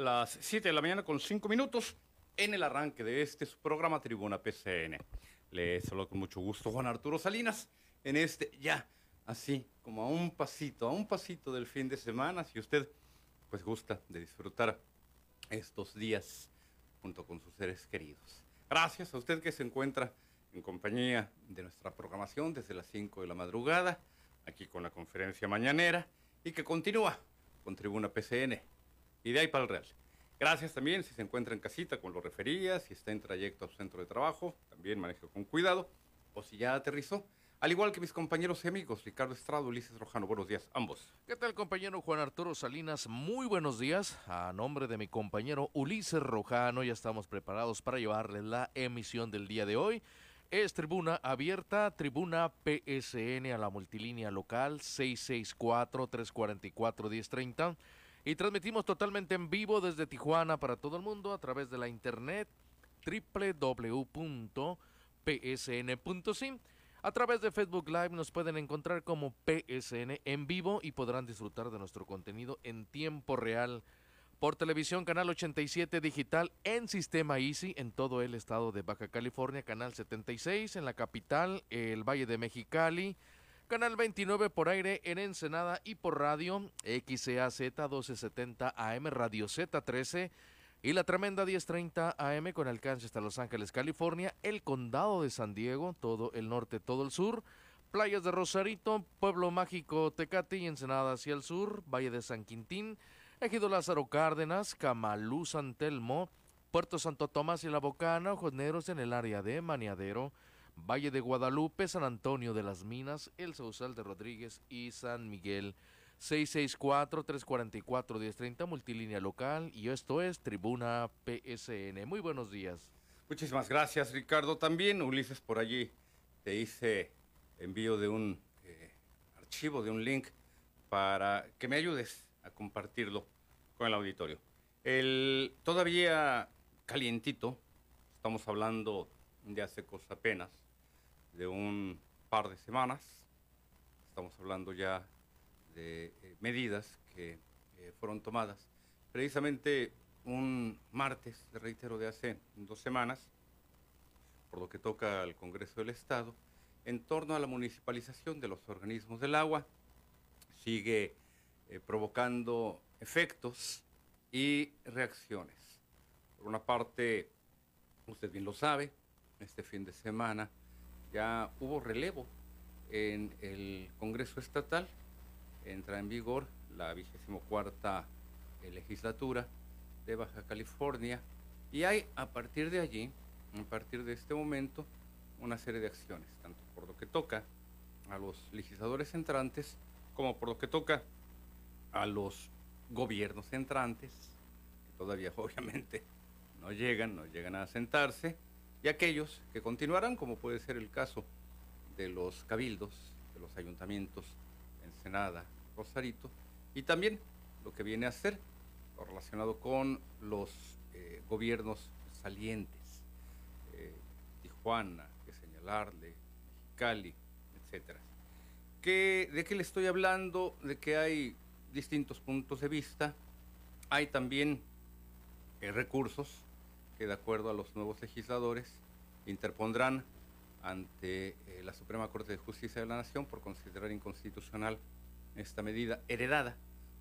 las 7 de la mañana con 5 minutos en el arranque de este programa Tribuna PCN. Les saludo con mucho gusto Juan Arturo Salinas en este ya así como a un pasito, a un pasito del fin de semana, si usted pues gusta de disfrutar estos días junto con sus seres queridos. Gracias a usted que se encuentra en compañía de nuestra programación desde las 5 de la madrugada, aquí con la conferencia mañanera y que continúa con Tribuna PCN y de ahí para el Real. Gracias también si se encuentra en casita, con lo refería, si está en trayecto a su centro de trabajo, también maneje con cuidado, o si ya aterrizó, al igual que mis compañeros y amigos, Ricardo Estrado, Ulises Rojano. Buenos días, ambos. ¿Qué tal, compañero Juan Arturo Salinas? Muy buenos días. A nombre de mi compañero Ulises Rojano, ya estamos preparados para llevarles la emisión del día de hoy. Es tribuna abierta, tribuna PSN a la multilínea local 664-344-1030 y transmitimos totalmente en vivo desde Tijuana para todo el mundo a través de la internet www.psn.sim. A través de Facebook Live nos pueden encontrar como PSN en vivo y podrán disfrutar de nuestro contenido en tiempo real por televisión, canal 87 digital en sistema Easy en todo el estado de Baja California, canal 76 en la capital, el Valle de Mexicali, canal 29 por aire en Ensenada y por radio XCAZ 1270 AM, Radio Z13 y la tremenda 1030 AM con alcance hasta Los Ángeles, California, el condado de San Diego, todo el norte, todo el sur. Playas de Rosarito, Pueblo Mágico, Tecate y Ensenada hacia el sur, Valle de San Quintín, Ejido Lázaro Cárdenas, Camalú, San Telmo, Puerto Santo Tomás y La Bocana, Ojos Negros en el área de Maniadero, Valle de Guadalupe, San Antonio de las Minas, El Sausal de Rodríguez y San Miguel. 664-344-1030, multilínea local, y esto es Tribuna PSN. Muy buenos días. Muchísimas gracias, Ricardo. También, Ulises, por allí te hice envío de un eh, archivo, de un link, para que me ayudes a compartirlo con el auditorio. El todavía calientito, estamos hablando de hace cosa apenas, de un par de semanas, estamos hablando ya de eh, medidas que eh, fueron tomadas precisamente un martes, reitero, de hace dos semanas, por lo que toca al Congreso del Estado, en torno a la municipalización de los organismos del agua. Sigue eh, provocando efectos y reacciones. Por una parte, usted bien lo sabe, este fin de semana ya hubo relevo en el Congreso Estatal. Entra en vigor la vigésimo cuarta eh, legislatura de Baja California y hay a partir de allí, a partir de este momento, una serie de acciones, tanto por lo que toca a los legisladores entrantes como por lo que toca a los gobiernos entrantes, que todavía obviamente no llegan, no llegan a sentarse, y aquellos que continuarán, como puede ser el caso de los cabildos, de los ayuntamientos, Ensenada, Rosarito, y también lo que viene a ser relacionado con los eh, gobiernos salientes, eh, Tijuana, que señalarle, Mexicali, etcétera. ¿De qué le estoy hablando? De que hay distintos puntos de vista. Hay también eh, recursos que de acuerdo a los nuevos legisladores interpondrán ante eh, la Suprema Corte de Justicia de la Nación por considerar inconstitucional esta medida heredada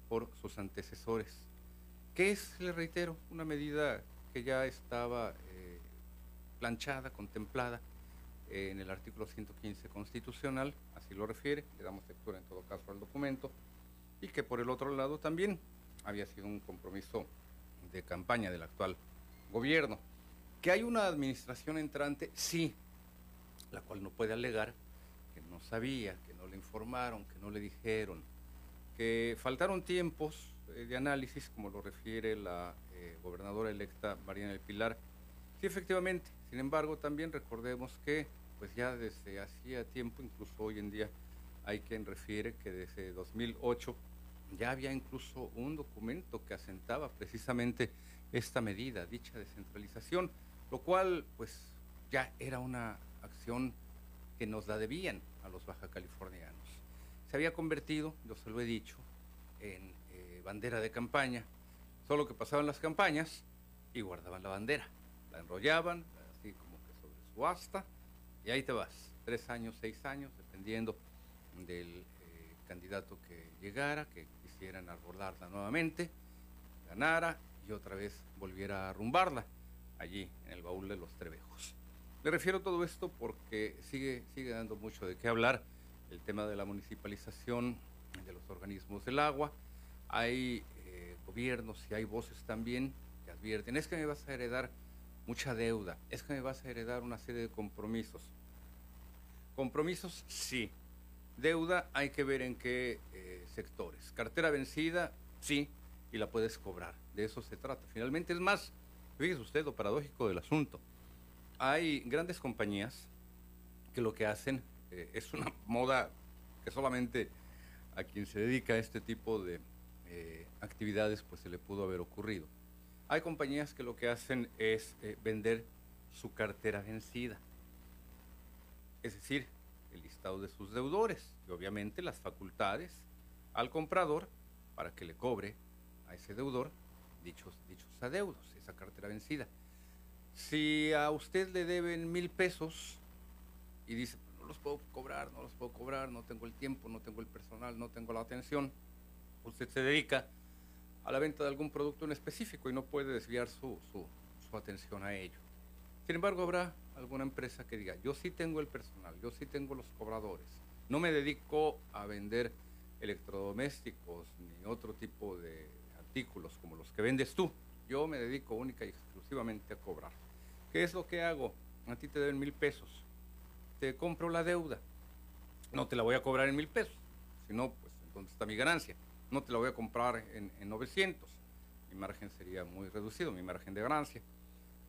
por sus antecesores. que es, le reitero, una medida que ya estaba eh, planchada, contemplada en el artículo 115 constitucional, así lo refiere, le damos lectura en todo caso al documento, y que por el otro lado también había sido un compromiso de campaña del actual gobierno. Que hay una administración entrante, sí, la cual no puede alegar que no sabía, que no le informaron, que no le dijeron, que faltaron tiempos eh, de análisis, como lo refiere la eh, gobernadora electa Mariana del Pilar. Sí, efectivamente. Sin embargo, también recordemos que pues ya desde hacía tiempo, incluso hoy en día, hay quien refiere que desde 2008 ya había incluso un documento que asentaba precisamente esta medida, dicha descentralización, lo cual pues ya era una acción que nos la debían a los baja californianos. Se había convertido, yo se lo he dicho, en eh, bandera de campaña, Solo que pasaban las campañas y guardaban la bandera. La enrollaban, así como que sobre su asta, y ahí te vas. Tres años, seis años, dependiendo del eh, candidato que llegara, que quisieran arrolarla nuevamente, ganara y otra vez volviera a arrumbarla allí en el baúl de los Trevejos. Le refiero todo esto porque sigue, sigue dando mucho de qué hablar el tema de la municipalización de los organismos del agua. Hay eh, gobiernos y hay voces también que advierten, es que me vas a heredar mucha deuda, es que me vas a heredar una serie de compromisos. Compromisos, sí. Deuda hay que ver en qué eh, sectores. Cartera vencida, sí, y la puedes cobrar. De eso se trata. Finalmente es más, fíjese usted lo paradójico del asunto. Hay grandes compañías que lo que hacen eh, es una moda que solamente a quien se dedica a este tipo de eh, actividades pues se le pudo haber ocurrido. Hay compañías que lo que hacen es eh, vender su cartera vencida, es decir, el listado de sus deudores y obviamente las facultades al comprador para que le cobre a ese deudor dichos, dichos adeudos, esa cartera vencida. Si a usted le deben mil pesos y dice, no los puedo cobrar, no los puedo cobrar, no tengo el tiempo, no tengo el personal, no tengo la atención, usted se dedica a la venta de algún producto en específico y no puede desviar su, su, su atención a ello. Sin embargo, habrá alguna empresa que diga, yo sí tengo el personal, yo sí tengo los cobradores, no me dedico a vender electrodomésticos ni otro tipo de como los que vendes tú. Yo me dedico única y exclusivamente a cobrar. ¿Qué es lo que hago? A ti te deben mil pesos. Te compro la deuda. No te la voy a cobrar en mil pesos. Si no, pues entonces está mi ganancia. No te la voy a comprar en, en 900. Mi margen sería muy reducido, mi margen de ganancia.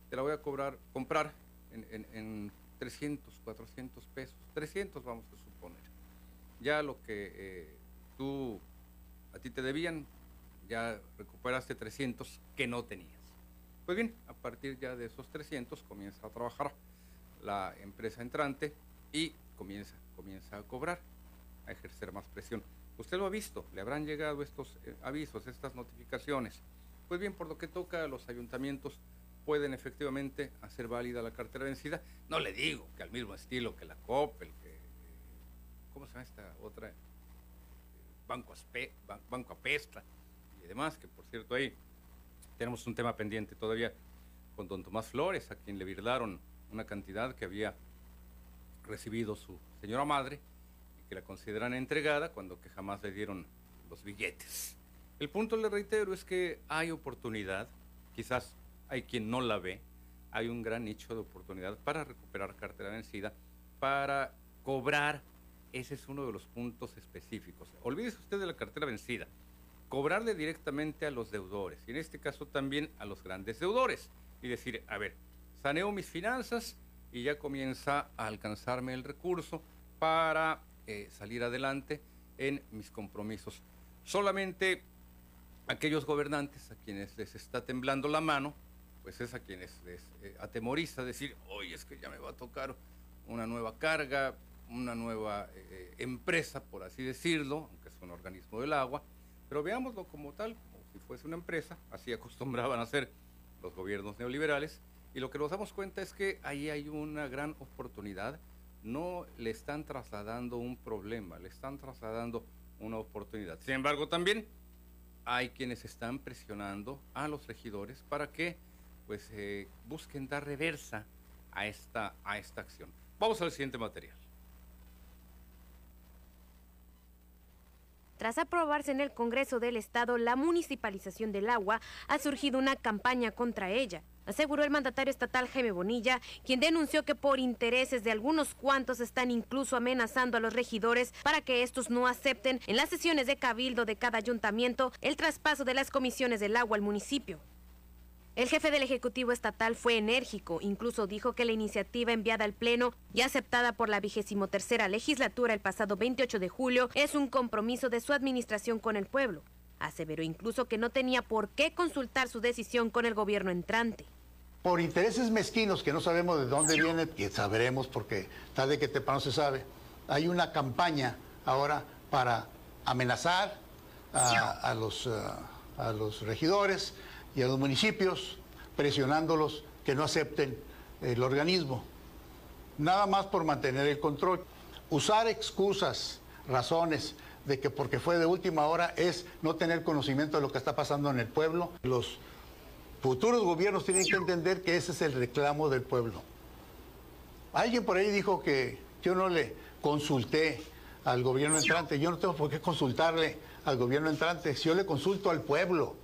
Te la voy a cobrar, comprar en, en, en 300, 400 pesos. 300 vamos a suponer. Ya lo que eh, tú, a ti te debían, ya recuperaste 300 que no tenías. Pues bien, a partir ya de esos 300 comienza a trabajar la empresa entrante y comienza, comienza a cobrar, a ejercer más presión. Usted lo ha visto, le habrán llegado estos eh, avisos, estas notificaciones. Pues bien, por lo que toca los ayuntamientos, pueden efectivamente hacer válida la cartera vencida. No le digo que al mismo estilo que la COP, el que, ¿cómo se llama esta otra? Banco, Aspe, Banco Apesta y demás, que por cierto ahí tenemos un tema pendiente todavía con don Tomás Flores, a quien le virlaron una cantidad que había recibido su señora madre y que la consideran entregada cuando que jamás le dieron los billetes. El punto, le reitero, es que hay oportunidad, quizás hay quien no la ve, hay un gran nicho de oportunidad para recuperar cartera vencida, para cobrar, ese es uno de los puntos específicos. Olvídese usted de la cartera vencida, cobrarle directamente a los deudores, y en este caso también a los grandes deudores, y decir, a ver, saneo mis finanzas y ya comienza a alcanzarme el recurso para eh, salir adelante en mis compromisos. Solamente aquellos gobernantes a quienes les está temblando la mano, pues es a quienes les eh, atemoriza decir, hoy es que ya me va a tocar una nueva carga, una nueva eh, empresa, por así decirlo, aunque es un organismo del agua, pero veámoslo como tal, como si fuese una empresa, así acostumbraban a hacer los gobiernos neoliberales, y lo que nos damos cuenta es que ahí hay una gran oportunidad, no le están trasladando un problema, le están trasladando una oportunidad. Sin embargo, también hay quienes están presionando a los regidores para que pues eh, busquen dar reversa a esta, a esta acción. Vamos al siguiente material. Tras aprobarse en el Congreso del Estado la municipalización del agua, ha surgido una campaña contra ella, aseguró el mandatario estatal Jaime Bonilla, quien denunció que por intereses de algunos cuantos están incluso amenazando a los regidores para que estos no acepten en las sesiones de cabildo de cada ayuntamiento el traspaso de las comisiones del agua al municipio. El jefe del Ejecutivo Estatal fue enérgico, incluso dijo que la iniciativa enviada al Pleno y aceptada por la vigésimo tercera legislatura el pasado 28 de julio es un compromiso de su administración con el pueblo. Aseveró incluso que no tenía por qué consultar su decisión con el gobierno entrante. Por intereses mezquinos que no sabemos de dónde vienen, y sabremos porque tarde que temprano se sabe, hay una campaña ahora para amenazar a, a los a los regidores y a los municipios, presionándolos que no acepten el organismo. Nada más por mantener el control. Usar excusas, razones de que porque fue de última hora es no tener conocimiento de lo que está pasando en el pueblo. Los futuros gobiernos tienen que entender que ese es el reclamo del pueblo. Alguien por ahí dijo que yo no le consulté al gobierno entrante. Yo no tengo por qué consultarle al gobierno entrante si yo le consulto al pueblo.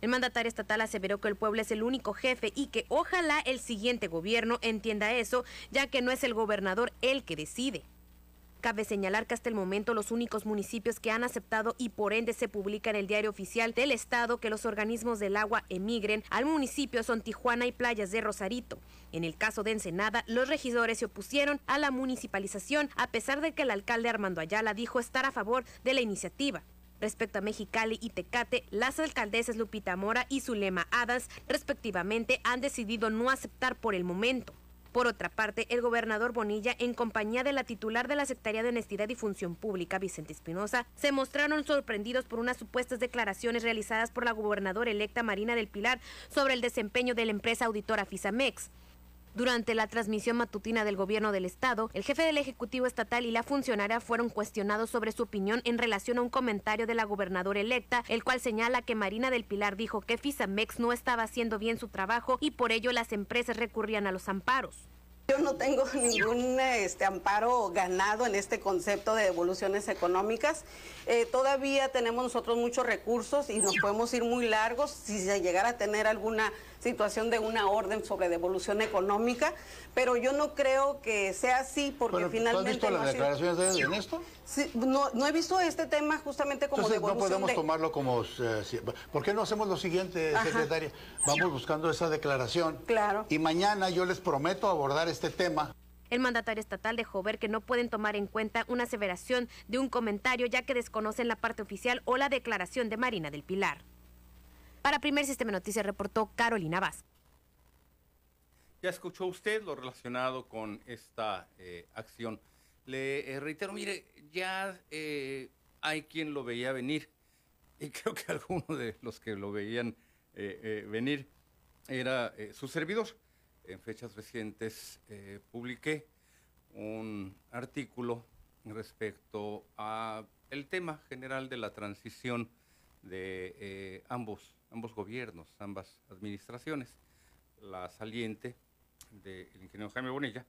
El mandatario estatal aseveró que el pueblo es el único jefe y que ojalá el siguiente gobierno entienda eso, ya que no es el gobernador el que decide. Cabe señalar que hasta el momento los únicos municipios que han aceptado y por ende se publica en el diario oficial del estado que los organismos del agua emigren al municipio son Tijuana y Playas de Rosarito. En el caso de Ensenada, los regidores se opusieron a la municipalización a pesar de que el alcalde Armando Ayala dijo estar a favor de la iniciativa. Respecto a Mexicali y Tecate, las alcaldesas Lupita Mora y Zulema Adams, respectivamente, han decidido no aceptar por el momento. Por otra parte, el gobernador Bonilla, en compañía de la titular de la Secretaría de Honestidad y Función Pública, Vicente Espinosa, se mostraron sorprendidos por unas supuestas declaraciones realizadas por la gobernadora electa Marina del Pilar sobre el desempeño de la empresa auditora FISAMEX. Durante la transmisión matutina del gobierno del estado, el jefe del Ejecutivo Estatal y la funcionaria fueron cuestionados sobre su opinión en relación a un comentario de la gobernadora electa, el cual señala que Marina del Pilar dijo que FISAMEX no estaba haciendo bien su trabajo y por ello las empresas recurrían a los amparos. Yo no tengo ningún este, amparo ganado en este concepto de devoluciones económicas. Eh, todavía tenemos nosotros muchos recursos y nos podemos ir muy largos si se llegara a tener alguna situación de una orden sobre devolución económica, pero yo no creo que sea así porque finalmente... ¿Has visto las declaraciones de, en esto? Sí, no, no, he visto este tema justamente como Entonces, devolución no podemos tomarlo como... Eh, ¿Por qué no hacemos lo siguiente, secretaria? Vamos buscando esa declaración. Claro. Y mañana yo les prometo abordar este tema. El mandatario estatal dejó ver que no pueden tomar en cuenta una aseveración de un comentario ya que desconocen la parte oficial o la declaración de Marina del Pilar. Para Primer Sistema Noticias reportó Carolina Vaz. Ya escuchó usted lo relacionado con esta eh, acción. Le eh, reitero, mire, ya eh, hay quien lo veía venir y creo que alguno de los que lo veían venir era su servidor. En fechas recientes publiqué un artículo respecto a el tema general de la transición de ambos ambos gobiernos, ambas administraciones, la saliente del ingeniero Jaime Bonilla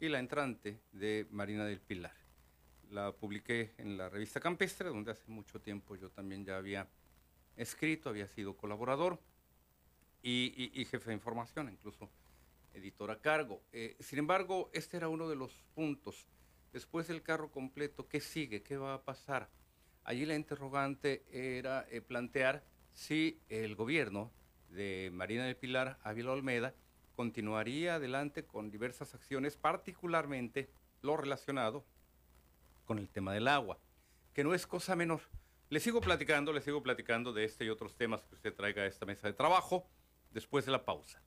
y la entrante de Marina del Pilar. La publiqué en la revista Campestre, donde hace mucho tiempo yo también ya había escrito, había sido colaborador y, jefe de información, incluso editor a cargo. Eh, sin embargo, este era uno de los puntos. Después del carro completo, ¿qué sigue? ¿Qué va a pasar? Allí la interrogante era eh, plantear si el gobierno de Marina del Pilar Ávila Olmeda continuaría adelante con diversas acciones, particularmente lo relacionado con el tema del agua, que no es cosa menor. Le sigo platicando, le sigo platicando de este y otros temas que usted traiga a esta mesa de trabajo después de la pausa.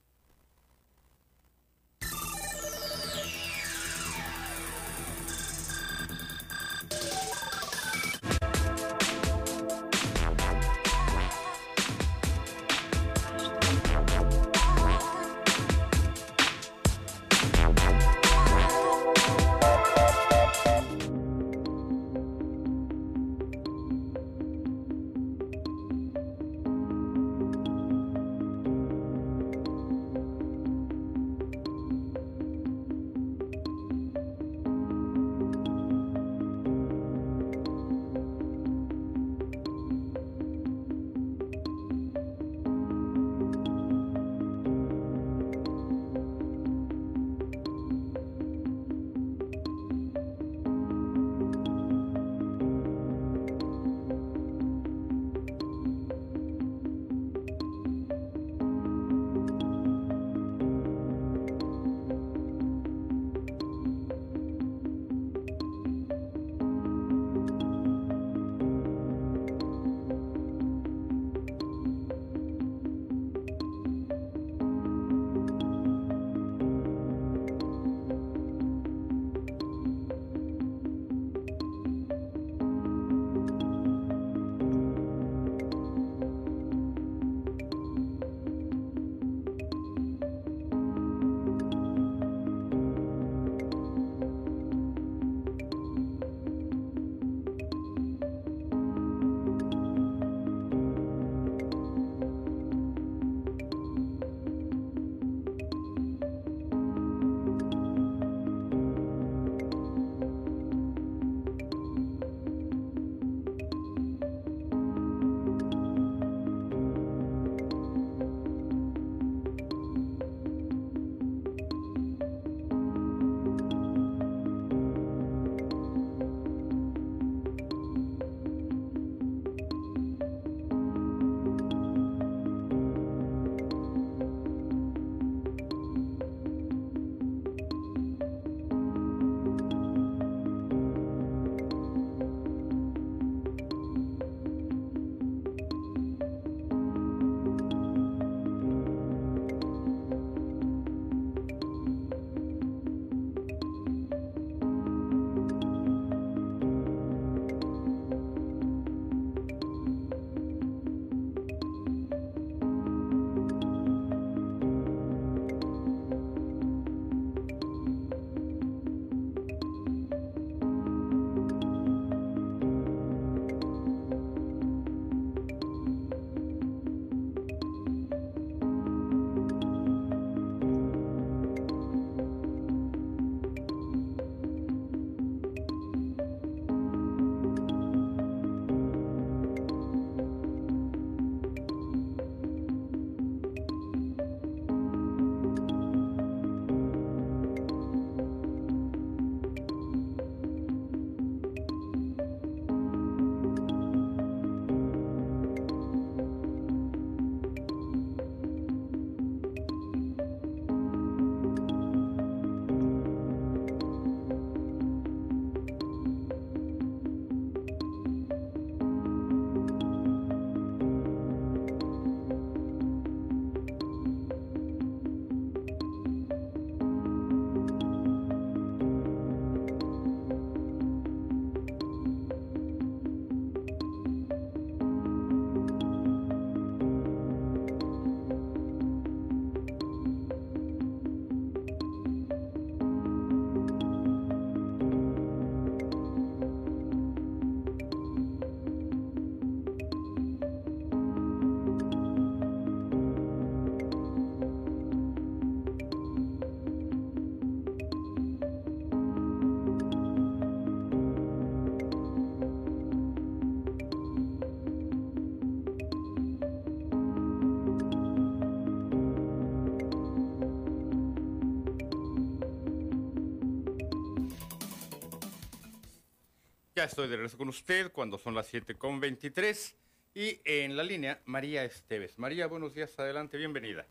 Ya estoy de regreso con usted cuando son las 7.23 y en la línea María Esteves. María, buenos días, adelante, bienvenida.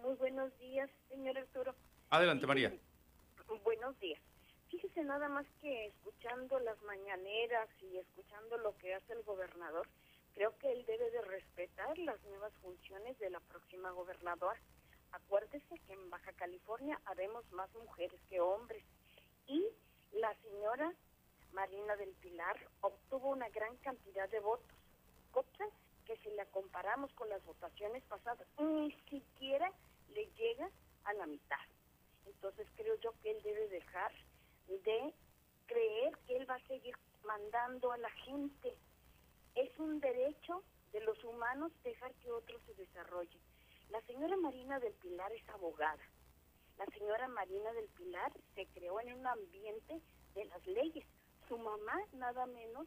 Muy buenos días, señor Arturo. Adelante, María. Buenos días. Fíjese nada más que escuchando las mañaneras y escuchando lo que hace el gobernador, creo que él debe de respetar las nuevas funciones de la próxima gobernadora. Acuérdese que en Baja California haremos más mujeres que hombres y la señora Marina del Pilar obtuvo una gran cantidad de votos, cosas que si la comparamos con las votaciones pasadas, ni siquiera le llega a la mitad. Entonces creo yo que él debe dejar de creer que él va a seguir mandando a la gente. Es un derecho de los humanos dejar que otros se desarrollen. La señora Marina del Pilar es abogada. La señora Marina del Pilar se creó en un ambiente de las leyes. Su mamá, nada menos,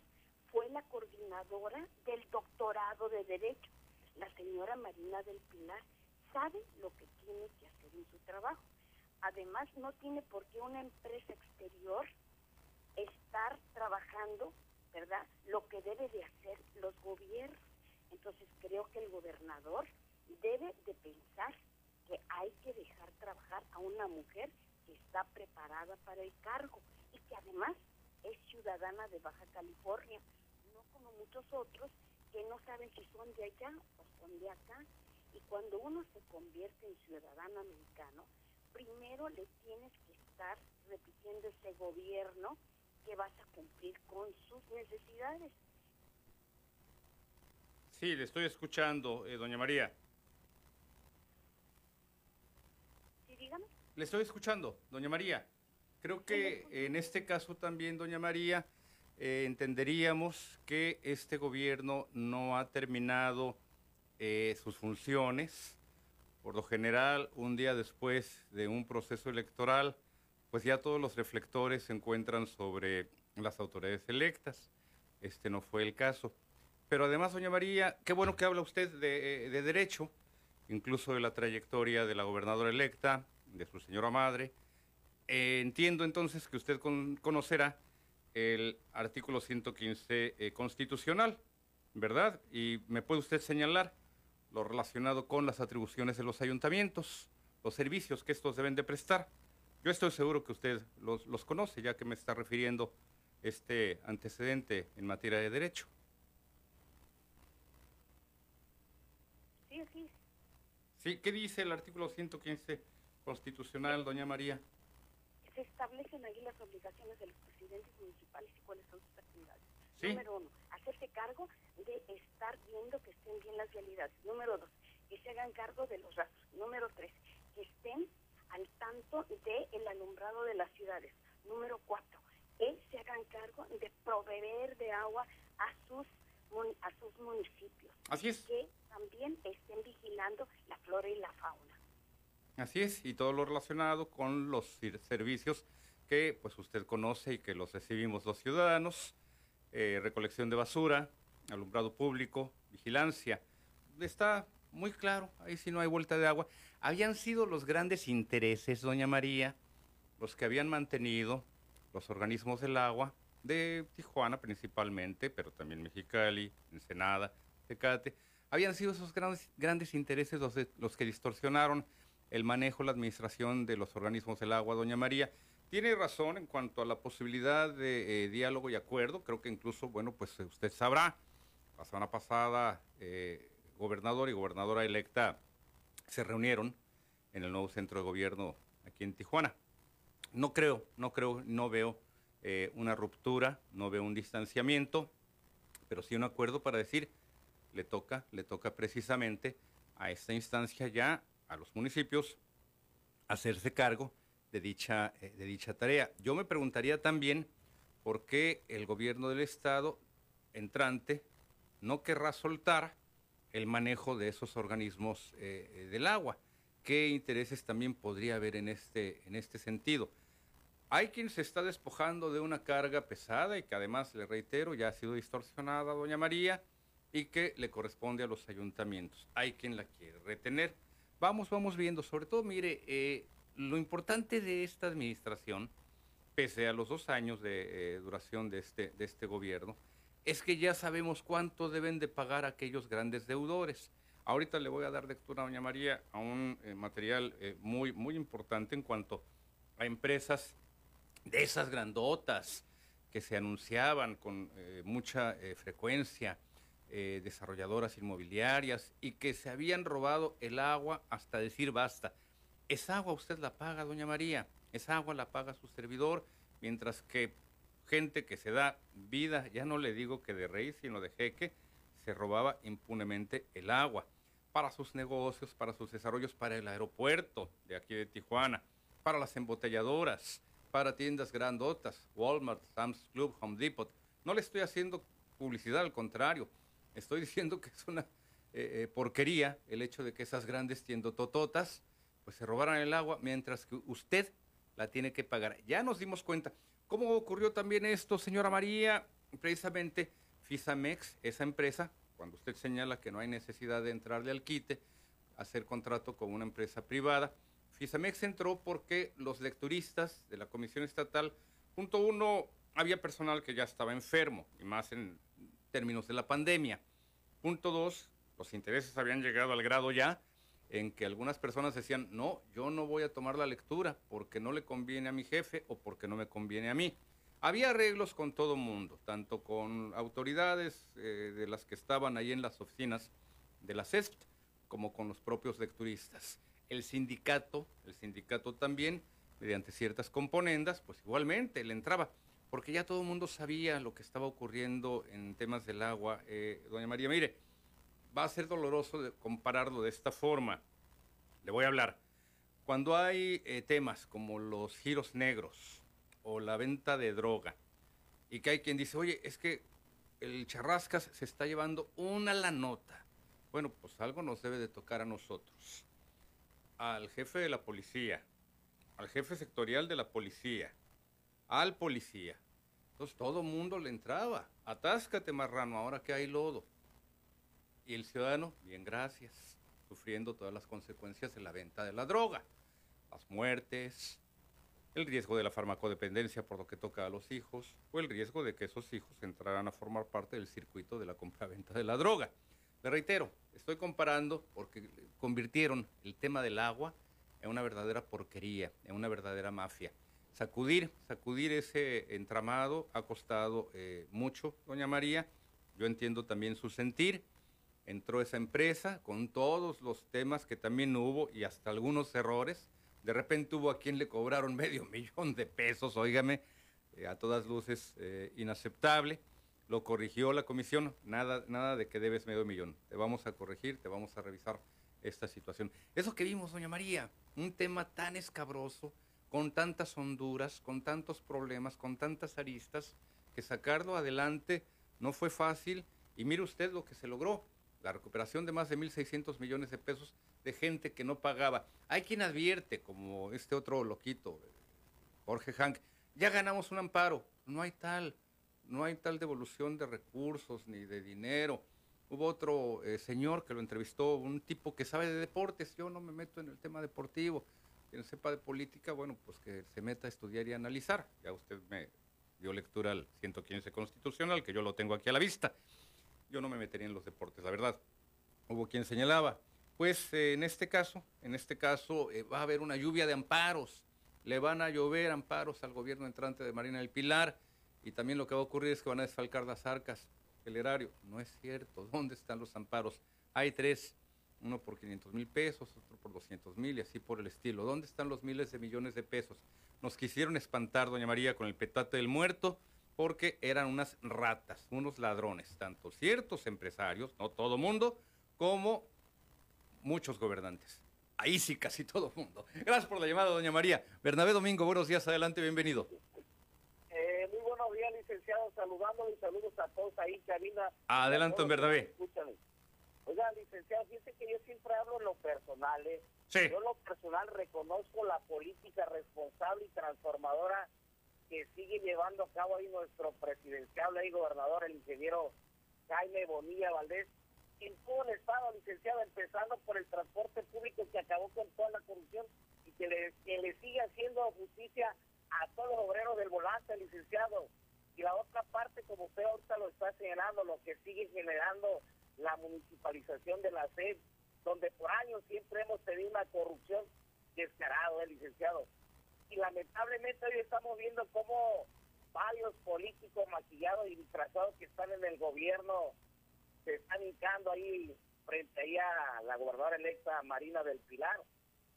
fue la coordinadora del doctorado de Derecho. La señora Marina del Pilar sabe lo que tiene que hacer en su trabajo. Además, no tiene por qué una empresa exterior estar trabajando, ¿verdad? Lo que debe de hacer los gobiernos. Entonces, creo que el gobernador debe de pensar que hay que dejar trabajar a una mujer que está preparada para el cargo y que además es ciudadana de Baja California, no como muchos otros que no saben si son de allá o son de acá. Y cuando uno se convierte en ciudadano americano, primero le tienes que estar repitiendo ese gobierno que vas a cumplir con sus necesidades. Sí, le estoy escuchando, eh, doña María. Sí, dígame. Le estoy escuchando, doña María. Creo que en este caso también, doña María, eh, entenderíamos que este gobierno no ha terminado eh, sus funciones. Por lo general, un día después de un proceso electoral, pues ya todos los reflectores se encuentran sobre las autoridades electas. Este no fue el caso. Pero además, doña María, qué bueno que habla usted de, de derecho, incluso de la trayectoria de la gobernadora electa, de su señora madre. Eh, entiendo entonces que usted con- conocerá el artículo 115 eh, constitucional, ¿verdad? Y me puede usted señalar lo relacionado con las atribuciones de los ayuntamientos, los servicios que estos deben de prestar. Yo estoy seguro que usted los, los conoce, ya que me está refiriendo este antecedente en materia de derecho. Sí, es. Sí, ¿qué dice el artículo 115 constitucional, doña María? Se establecen ahí las obligaciones de los presidentes municipales y cuáles son sus actividades. Sí. Número uno, hacerse cargo de estar viendo que estén bien las vialidades. Número dos, que se hagan cargo de los rastros. Número tres, que estén al tanto del alumbrado de las ciudades. Número cuatro, que se hagan cargo de proveer de agua a sus, a sus municipios. Así es. Que también estén vigilando la flora y la fauna. Así es, y todo lo relacionado con los servicios que pues usted conoce y que los recibimos los ciudadanos, eh, recolección de basura, alumbrado público, vigilancia. Está muy claro, ahí sí no hay vuelta de agua. Habían sido los grandes intereses, doña María, los que habían mantenido los organismos del agua de Tijuana principalmente, pero también Mexicali, Ensenada, Tecate. Habían sido esos grandes, grandes intereses los, de- los que distorsionaron el manejo, la administración de los organismos del agua, doña María. Tiene razón en cuanto a la posibilidad de eh, diálogo y acuerdo. Creo que incluso, bueno, pues eh, usted sabrá, la semana pasada, eh, gobernador y gobernadora electa se reunieron en el nuevo centro de gobierno aquí en Tijuana. No creo, no creo, no veo una ruptura, no veo un distanciamiento, pero sí un acuerdo para decir, le toca, le toca precisamente a esta instancia ya, a los municipios, hacerse cargo de dicha, eh, de dicha tarea. Yo me preguntaría también por qué el gobierno del estado entrante no querrá soltar el manejo de esos organismos eh, eh, del agua. ¿Qué intereses también podría haber en este, en este sentido? Hay quien se está despojando de una carga pesada y que además, le reitero, ya ha sido distorsionada, doña María, y que le corresponde a los ayuntamientos. Hay quien la quiere retener. Vamos, vamos viendo. Sobre todo, mire, eh, lo importante de esta administración pese a los dos años de eh, duración de este, de este gobierno, es que ya sabemos cuánto deben de pagar aquellos grandes deudores. Ahorita le voy a dar lectura a doña María a un eh, material muy, muy importante en cuanto a empresas de esas grandotas que se anunciaban con mucha frecuencia, desarrolladoras inmobiliarias y que se habían robado el agua hasta decir basta. Esa agua usted la paga, doña María, esa agua la paga su servidor, mientras que gente que se da vida, ya no le digo que de rey, sino de jeque, se robaba impunemente el agua para sus negocios, para sus desarrollos, para el aeropuerto de aquí de Tijuana, para las embotelladoras, para tiendas grandotas, Walmart, Sam's Club, Home Depot. No le estoy haciendo publicidad, al contrario, estoy diciendo que es una eh, eh, porquería el hecho de que esas grandes tiendotototas pues se robaran el agua mientras que usted la tiene que pagar. Ya nos dimos cuenta. ¿Cómo ocurrió también esto, señora María? Precisamente Fisamex, esa empresa, cuando usted señala que no hay necesidad de entrarle al quite, hacer contrato con una empresa privada, Fisamex entró porque los lecturistas de la Comisión Estatal, punto uno, había personal que ya estaba enfermo, y más en términos de la pandemia. Punto dos, los intereses habían llegado al grado ya en que algunas personas decían, no, yo no voy a tomar la lectura porque no le conviene a mi jefe o porque no me conviene a mí. Había arreglos con todo mundo, tanto con autoridades eh, de las que estaban ahí en las oficinas de la CEST, como con los propios lecturistas. El sindicato, el sindicato también, mediante ciertas componendas, pues igualmente le entraba, porque ya todo el mundo sabía lo que estaba ocurriendo en temas del agua. Eh, doña María, mire, va a ser doloroso compararlo de esta forma. Le voy a hablar. Cuando hay eh, temas como los giros negros o la venta de droga, y que hay quien dice, oye, es que el charrascas se está llevando una la nota. Bueno, pues algo nos debe de tocar a nosotros. Al jefe de la policía, al jefe sectorial de la policía, al policía. Entonces todo mundo le entraba. Atáscate, marrano, ahora que hay lodo. Y el ciudadano, bien gracias, sufriendo todas las consecuencias de la venta de la droga, las muertes, el riesgo de la farmacodependencia por lo que toca a los hijos, o el riesgo de que esos hijos entraran a formar parte del circuito de la compra-venta de la droga. Le reitero, estoy comparando porque convirtieron el tema del agua en una verdadera porquería, en una verdadera mafia. Sacudir, sacudir ese entramado ha costado eh, mucho, doña María. Yo entiendo también su sentir entró esa empresa con todos los temas que también hubo y hasta algunos errores. De repente hubo a quien le cobraron medio millón de pesos, óigame, eh, a todas luces eh, inaceptable. Lo corrigió la comisión, nada, nada de que debes medio millón. Te vamos a corregir, te vamos a revisar esta situación. Eso que vimos, doña María, un tema tan escabroso, con tantas honduras, con tantos problemas, con tantas aristas, que sacarlo adelante no fue fácil. Y mire usted lo que se logró la recuperación de más de 1.600 millones de pesos de gente que no pagaba. Hay quien advierte, como este otro loquito, Jorge Hank, ya ganamos un amparo, no hay tal, no hay tal devolución de recursos ni de dinero. Hubo otro eh, señor que lo entrevistó, un tipo que sabe de deportes, yo no me meto en el tema deportivo, quien sepa de política, bueno, pues que se meta a estudiar y analizar. Ya usted me dio lectura al 115 constitucional, que yo lo tengo aquí a la vista yo no me metería en los deportes, la verdad. Hubo quien señalaba, pues eh, en este caso, en este caso eh, va a haber una lluvia de amparos, le van a llover amparos al gobierno entrante de Marina del Pilar y también lo que va a ocurrir es que van a desfalcar las arcas, el erario. No es cierto, ¿dónde están los amparos? Hay tres, uno por 500 mil pesos, otro por 200 mil y así por el estilo. ¿Dónde están los miles de millones de pesos? Nos quisieron espantar, doña María, con el petate del muerto porque eran unas ratas, unos ladrones, tanto ciertos empresarios, no todo mundo, como muchos gobernantes. Ahí sí, casi todo mundo. Gracias por la llamada, doña María. Bernabé Domingo, buenos días, adelante, bienvenido. Eh, muy buenos días, licenciado, saludándole y saludos a todos ahí, Karina. Adelante, don Bernabé. Oiga, licenciado, fíjese que yo siempre hablo en lo personal, ¿eh? Yo en lo personal reconozco la política responsable y transformadora que sigue llevando a cabo ahí nuestro presidencial y gobernador, el ingeniero Jaime Bonilla Valdés, en todo el Estado, licenciado, empezando por el transporte público que acabó con toda la corrupción y que le, que le sigue haciendo justicia a todos los obreros del volante, licenciado. Y la otra parte, como usted ahorita lo está señalando, lo que sigue generando municipalización de la SED, donde por años siempre hemos tenido una corrupción descarado, el licenciado. Y lamentablemente hoy estamos viendo cómo varios políticos maquillados y disfrazados que están en el gobierno se están hincando ahí frente ahí a la gobernadora electa Marina del Pilar.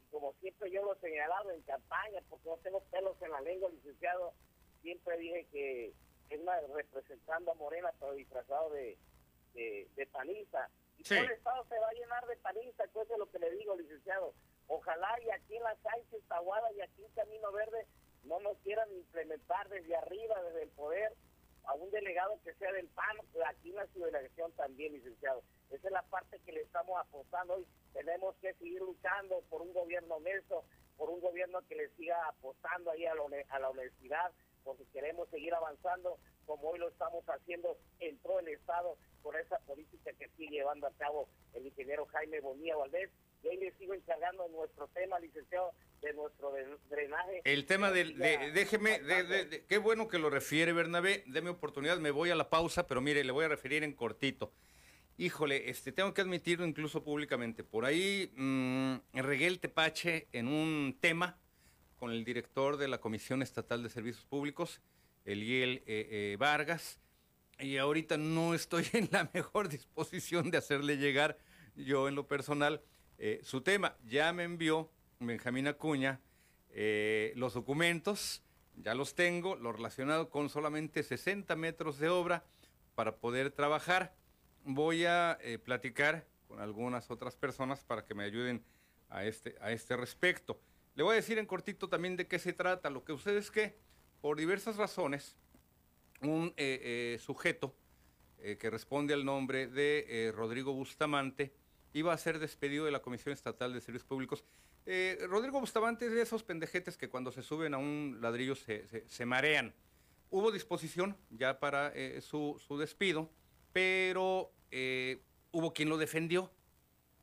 Y como siempre yo lo he señalado en campaña, porque no tengo pelos en la lengua, licenciado, siempre dije que es representando a Morena, pero disfrazado de, de, de. Y todo el Estado se va a llenar de panistas, eso es lo que le digo, licenciado. Ojalá y aquí en la Sánchez, Tahuada y aquí en Camino Verde no nos quieran implementar desde arriba, desde el poder, a un delegado que sea del PAN, aquí en la ciudadanación también, licenciado. Esa es la parte que le estamos apostando hoy. Tenemos que seguir luchando por un gobierno honesto, por un gobierno que le siga apostando ahí a la honestidad, porque queremos seguir avanzando como hoy lo estamos haciendo en todo el Estado con esa política que sigue llevando a cabo el ingeniero Jaime Bonilla Valdés. Y ahí le sigo encargando nuestro tema, licenciado, de nuestro drenaje. El tema del, de, déjeme, de, qué bueno que lo refiere Bernabé, déme oportunidad, me voy a la pausa, pero mire, le voy a referir en cortito. Híjole, este, tengo que admitirlo incluso públicamente. Por ahí mmm, regué el tepache en un tema con el director de la Comisión Estatal de Servicios Públicos, Eliel eh, eh, Vargas, y ahorita no estoy en la mejor disposición de hacerle llegar yo en lo personal eh, su tema. Ya me envió Benjamín Acuña los documentos, ya los tengo, lo relacionado con solamente 60 metros de obra para poder trabajar. Voy a platicar con algunas otras personas para que me ayuden a este, a este respecto. Le voy a decir en cortito también de qué se trata. Lo que sucede es que, por diversas razones, un eh, eh, sujeto eh, que responde al nombre de Rodrigo Bustamante iba a ser despedido de la Comisión Estatal de Servicios Públicos. Rodrigo Bustamante es de esos pendejetes que cuando se suben a un ladrillo se, marean. Hubo disposición ya para su, su, despido, pero hubo quien lo defendió.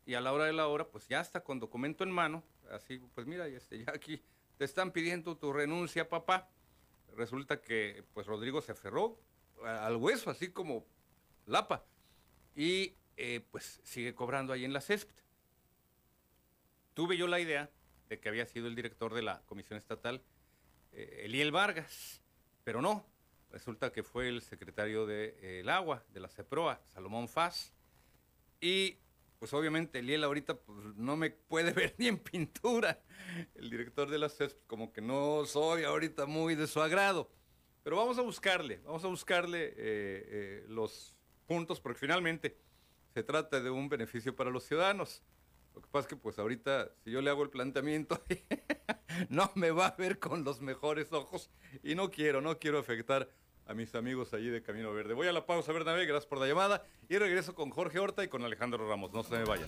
Y a la hora de la hora, pues ya está con documento en mano, así, pues mira, este, ya aquí te están pidiendo tu renuncia, papá. Resulta que, pues Rodrigo se aferró al hueso, así como lapa, y eh, pues sigue cobrando ahí en la CESPT. Tuve yo la idea de que había sido el director de la Comisión Estatal, eh, Eliel Vargas, pero no, resulta que fue el secretario del de, eh, agua, de la CEPROA, Salomón Faz, y pues obviamente Eliel ahorita pues, no me puede ver ni en pintura. El director de la CESP como que no soy ahorita muy de su agrado. Pero vamos a buscarle, vamos a buscarle eh, eh, los puntos, porque finalmente se trata de un beneficio para los ciudadanos. Lo que pasa es que pues ahorita si yo le hago el planteamiento no me va a ver con los mejores ojos y no quiero, no quiero afectar a mis amigos allí de Camino Verde. Voy a la pausa, Bernabé, gracias por la llamada y regreso con Jorge Horta y con Alejandro Ramos. No se me vayan.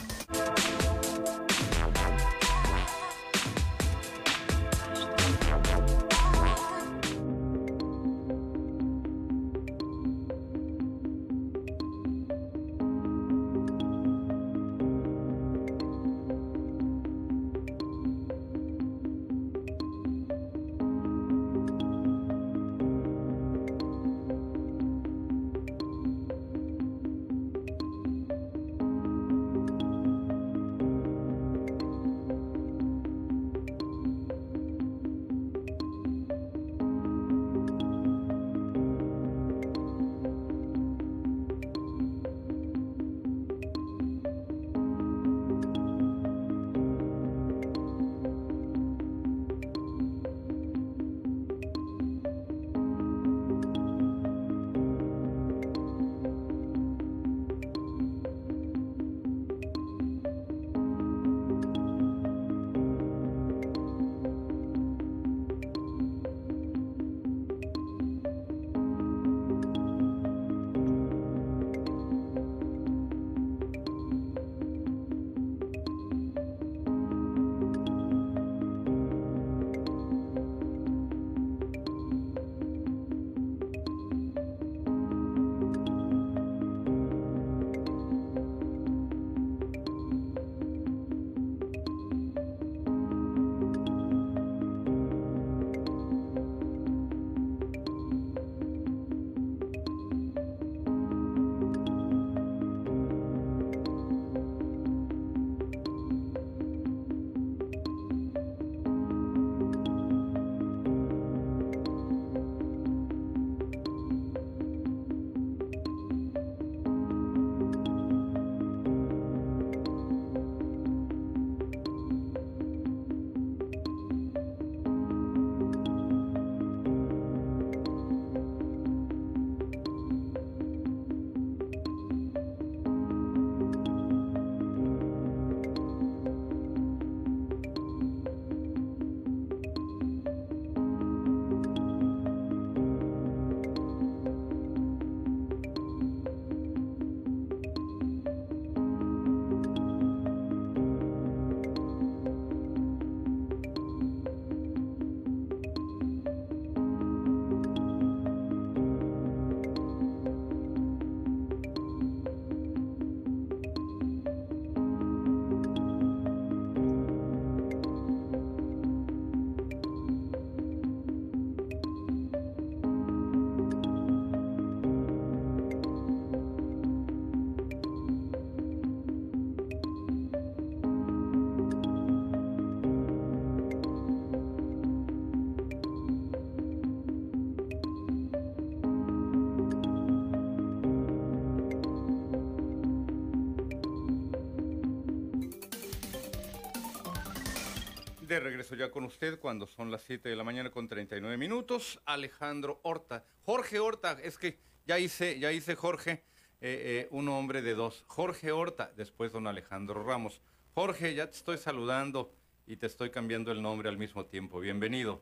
Regreso ya con usted cuando son las 7 de la mañana con 39 minutos. Alejandro Horta. Jorge Horta, es que ya hice, ya hice Jorge, eh, eh, un hombre de dos. Jorge Horta, después don Alejandro Ramos. Jorge, ya te estoy saludando y te estoy cambiando el nombre al mismo tiempo. Bienvenido.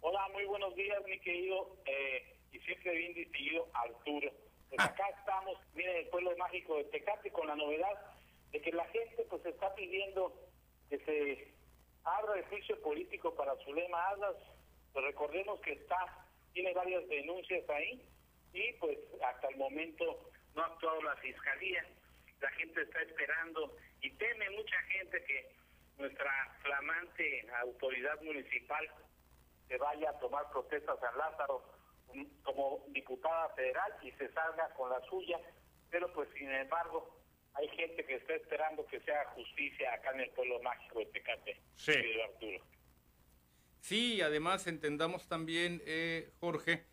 Hola, muy buenos días, mi querido eh, y siempre bien distinguido Arturo. Pues acá estamos, miren, el pueblo mágico de Tecate con la novedad de que la gente pues está pidiendo que se abra el juicio político para Zulema Adas. Pues recordemos que está, tiene varias denuncias ahí y pues hasta el momento no ha actuado la fiscalía. La gente está esperando y teme mucha gente que nuestra flamante autoridad municipal se vaya a tomar protestas a Lázaro como diputada federal y se salga con la suya, pero pues sin embargo hay gente que está esperando que sea justicia acá en el pueblo mágico de Tecate. Sí. Arturo. Sí, además entendamos también, eh, Jorge,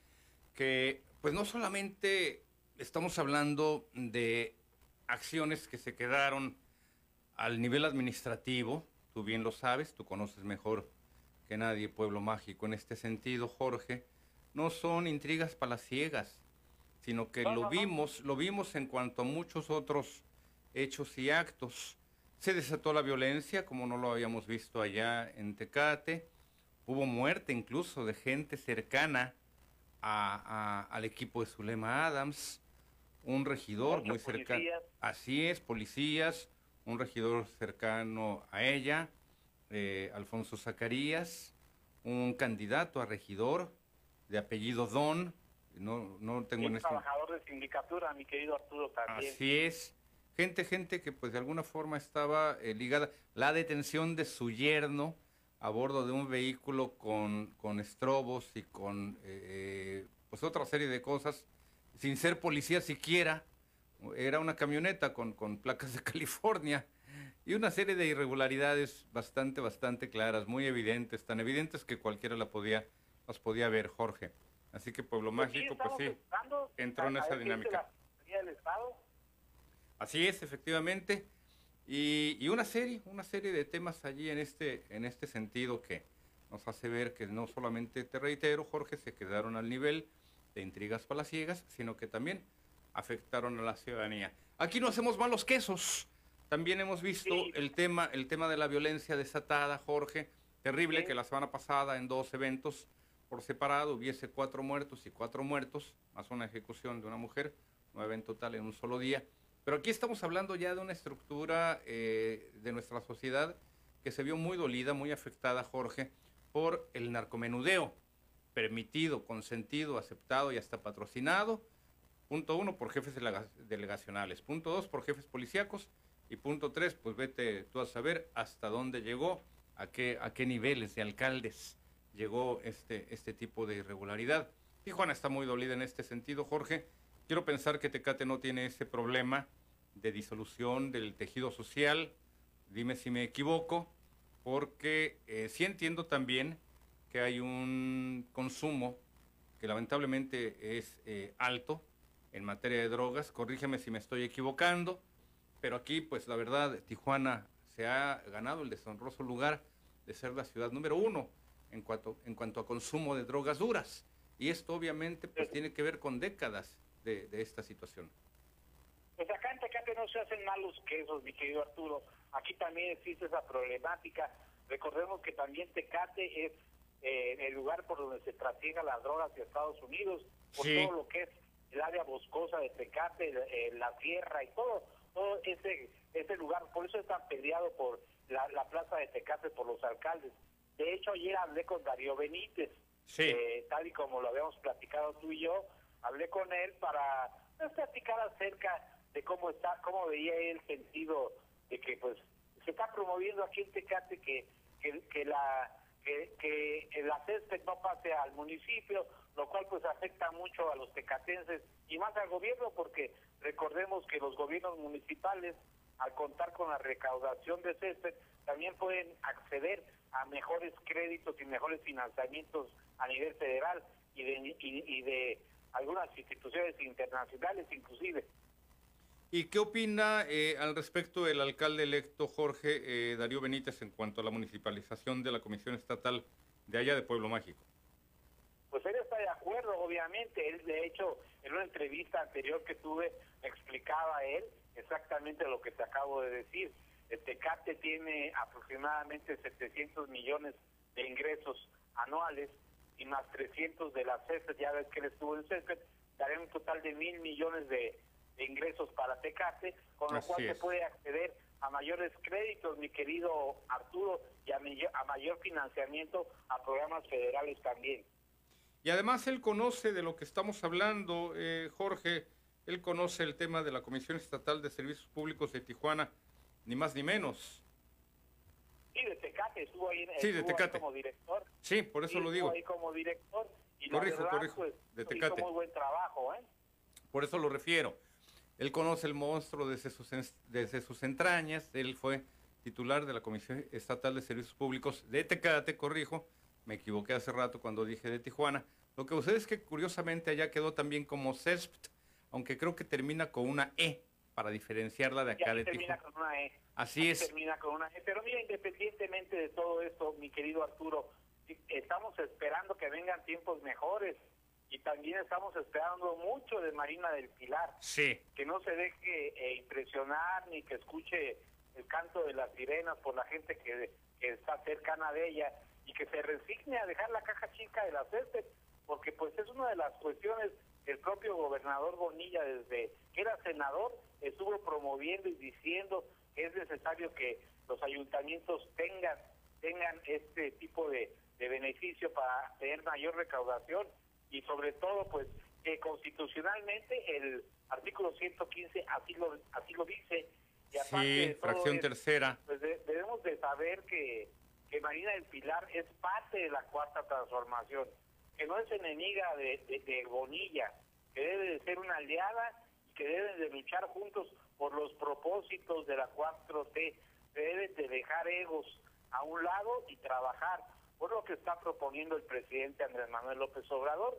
que pues no solamente estamos hablando de acciones que se quedaron al nivel administrativo, tú bien lo sabes, tú conoces mejor que nadie Pueblo Mágico en este sentido, Jorge, no son intrigas palaciegas, sino que lo vimos, lo vimos en cuanto a muchos otros hechos y actos. Se desató la violencia, como no lo habíamos visto allá en Tecate. Hubo muerte incluso de gente cercana al equipo de Zulema Adams. Un regidor muy cercano. Así es, policías. Un regidor cercano a ella, eh, Alfonso Zacarías. Un candidato a regidor de apellido Don. No, no tengo un este trabajador de sindicatura, mi querido Arturo también. Así es gente, gente que pues de alguna forma estaba eh, ligada. La detención de su yerno a bordo de un vehículo con, con estrobos y con eh, pues otra serie de cosas, sin ser policía siquiera. Era una camioneta con, con placas de California y una serie de irregularidades bastante, bastante claras, muy evidentes, tan evidentes que cualquiera la podía, las podía ver, Jorge. Así que Pueblo Pues Mágico, sí, pues sí, entró en esa dinámica. la del Estado. Así es, efectivamente. Y, y una serie, una serie de temas allí en este, en este sentido que nos hace ver que no solamente, te reitero, Jorge, se quedaron al nivel de intrigas palaciegas, sino que también afectaron a la ciudadanía. Aquí no hacemos malos quesos. También hemos visto Sí. el tema, el tema de la violencia desatada, Jorge. Terrible Sí. que la semana pasada en dos eventos por separado hubiese cuatro muertos y cuatro muertos, más una ejecución de una mujer, nueve en total en un solo día. Pero aquí estamos hablando ya de una estructura eh, de nuestra sociedad que se vio muy dolida, muy afectada, Jorge, por el narcomenudeo, permitido, consentido, aceptado y hasta patrocinado. Punto uno, por jefes delega- delegacionales. Punto dos, por jefes policíacos. Y punto tres, pues vete tú a saber hasta dónde llegó, a qué, a qué niveles de alcaldes llegó este, este tipo de irregularidad. Tijuana está muy dolida en este sentido, Jorge. Quiero pensar que Tecate no tiene ese problema de disolución del tejido social. Dime si me equivoco, porque eh, sí entiendo también que hay un consumo que lamentablemente es eh, alto en materia de drogas. Corrígeme si me estoy equivocando, pero aquí, pues la verdad, Tijuana se ha ganado el deshonroso lugar de ser la ciudad número uno en cuanto, en cuanto a consumo de drogas duras. Y esto obviamente pues tiene que ver con décadas de, de esta situación. Pues acá en Tecate no se hacen malos quesos, mi querido Arturo. Aquí también existe esa problemática. Recordemos que también Tecate es eh, el lugar por donde se trasiega las drogas de Estados Unidos, por Sí. todo lo que es el área boscosa de Tecate, eh, la tierra y todo, todo ese, ese lugar. Por eso es tan peleado por la, la plaza de Tecate por los alcaldes. De hecho, ayer hablé con Darío Benítez, Sí. eh, tal y como lo habíamos platicado tú y yo, hablé con él para pues, platicar acerca de cómo está, cómo veía él el sentido de que pues se está promoviendo aquí en Tecate que, que, que la que, que la césped no pase al municipio, lo cual pues afecta mucho a los tecatenses y más al gobierno porque recordemos que los gobiernos municipales al contar con la recaudación de césped también pueden acceder a mejores créditos y mejores financiamientos a nivel federal y de, y de algunas instituciones internacionales inclusive. ¿Y qué opina eh, al respecto el alcalde electo Jorge eh, Darío Benítez en cuanto a la municipalización de la Comisión Estatal de allá de Pueblo Mágico? Pues él está de acuerdo, obviamente. Él, de hecho, en una entrevista anterior que tuve, explicaba él exactamente lo que te acabo de decir. El Tecate tiene aproximadamente 700 millones de ingresos anuales y más 300 de las CESES, ya ves que él estuvo en CESES, daría un total de mil millones de, de ingresos para Tecate, con lo Así cual se puede acceder a mayores créditos, mi querido Arturo, y a, mi- a mayor financiamiento a programas federales también. Y además él conoce de lo que estamos hablando, eh, Jorge, él conoce el tema de la Comisión Estatal de Servicios Públicos de Tijuana, ni más ni menos. Sí, de Tecate, estuvo ahí, Sí, de estuvo ahí Tecate. como director. Sí, por eso Sí, lo digo. ahí como director. Y Corrijo, verdad, corrijo, pues, de hizo Tecate. muy buen trabajo, ¿eh? Por eso lo refiero. Él conoce el monstruo desde sus, desde sus entrañas. Él fue titular de la Comisión Estatal de Servicios Públicos de Tecate, corrijo. Me equivoqué hace rato cuando dije de Tijuana. Lo que sucede es que curiosamente allá quedó también como CESPT, aunque creo que termina con una E para diferenciarla de acá de termina Tijuana. con una E. Así es. Termina con una. Pero mira, independientemente de todo esto, mi querido Arturo, estamos esperando que vengan tiempos mejores. Y también estamos esperando mucho de Marina del Pilar. Sí. que no se deje eh, impresionar ni que escuche el canto de las sirenas por la gente que, que está cercana de ella y que se resigne a dejar la caja chica de la césped, porque pues es una de las cuestiones que el propio gobernador Bonilla desde que era senador estuvo promoviendo y diciendo es necesario que los ayuntamientos tengan tengan este tipo de, de beneficio para tener mayor recaudación y sobre todo pues que constitucionalmente el artículo 115 así lo así lo dice y Sí, fracción tercera. pues de- debemos de saber que, que Marina del Pilar es parte de la cuarta transformación, que no es enemiga de, de, de Bonilla, que debe de ser una aliada y que deben de luchar juntos por los propósitos de la 4T, que deben de dejar egos a un lado y trabajar por lo que está proponiendo el presidente Andrés Manuel López Obrador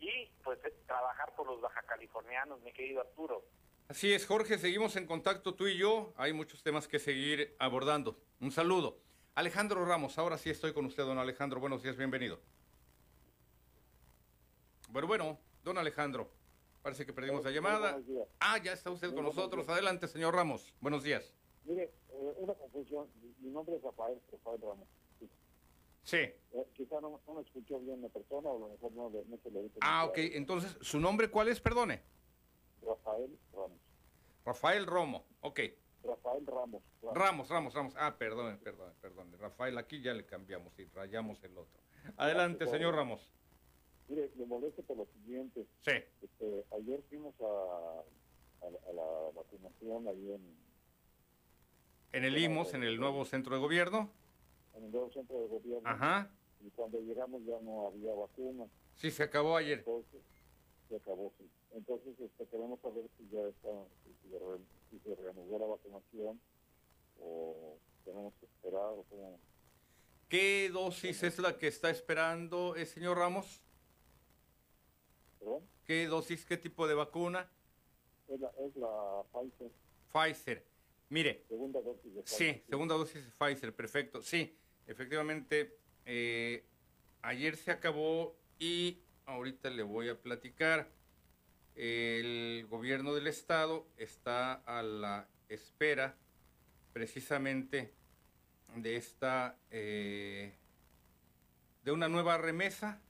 y pues trabajar por los baja californianos, mi querido Arturo. Así es, Jorge, seguimos en contacto tú y yo. Hay muchos temas que seguir abordando. Un saludo. Alejandro Ramos, ahora sí estoy con usted, don Alejandro. Buenos días, bienvenido. Bueno, bueno, don Alejandro, parece que perdimos la llamada. Ah, ya está usted con nosotros. Adelante, señor Ramos. Buenos días. Mire, eh, una confusión. Mi- nombre es Rafael, Rafael Ramos. Sí. Eh, quizá no, no me escuchó bien la persona o a lo mejor no, le- no se le dice. Ah, ok. Entonces, ¿su nombre cuál es? Perdone. Rafael Ramos. Rafael Romo. Ok. Rafael Ramos. Ramos. Ramos, Ramos, Ramos. Ah, perdone, perdone, perdone. Rafael, aquí ya le cambiamos y rayamos el otro. Adelante, señor Ramos. Mire, le molesto por lo siguiente. Sí. Este, ayer fuimos a, a, la- a la vacunación ahí en, En el IMOS, en el nuevo centro de gobierno. en el nuevo centro de gobierno. Ajá. Y cuando llegamos ya no había vacuna. Sí, se acabó ayer. Entonces, se acabó, sí. Entonces, este, queremos saber si ya está, si, si se re- si se reanudó la vacunación o tenemos que esperar o cómo. ¿Qué dosis es la que está esperando el señor Ramos? ¿Perdón? ¿Qué dosis, qué tipo de vacuna? Es la, es la Pfizer, Pfizer. Mire, segunda dosis de sí, Pfizer. segunda dosis de Pfizer, perfecto. Sí, efectivamente, eh, ayer se acabó y ahorita le voy a platicar. El gobierno del estado está a la espera precisamente de esta, eh, de una nueva remesa.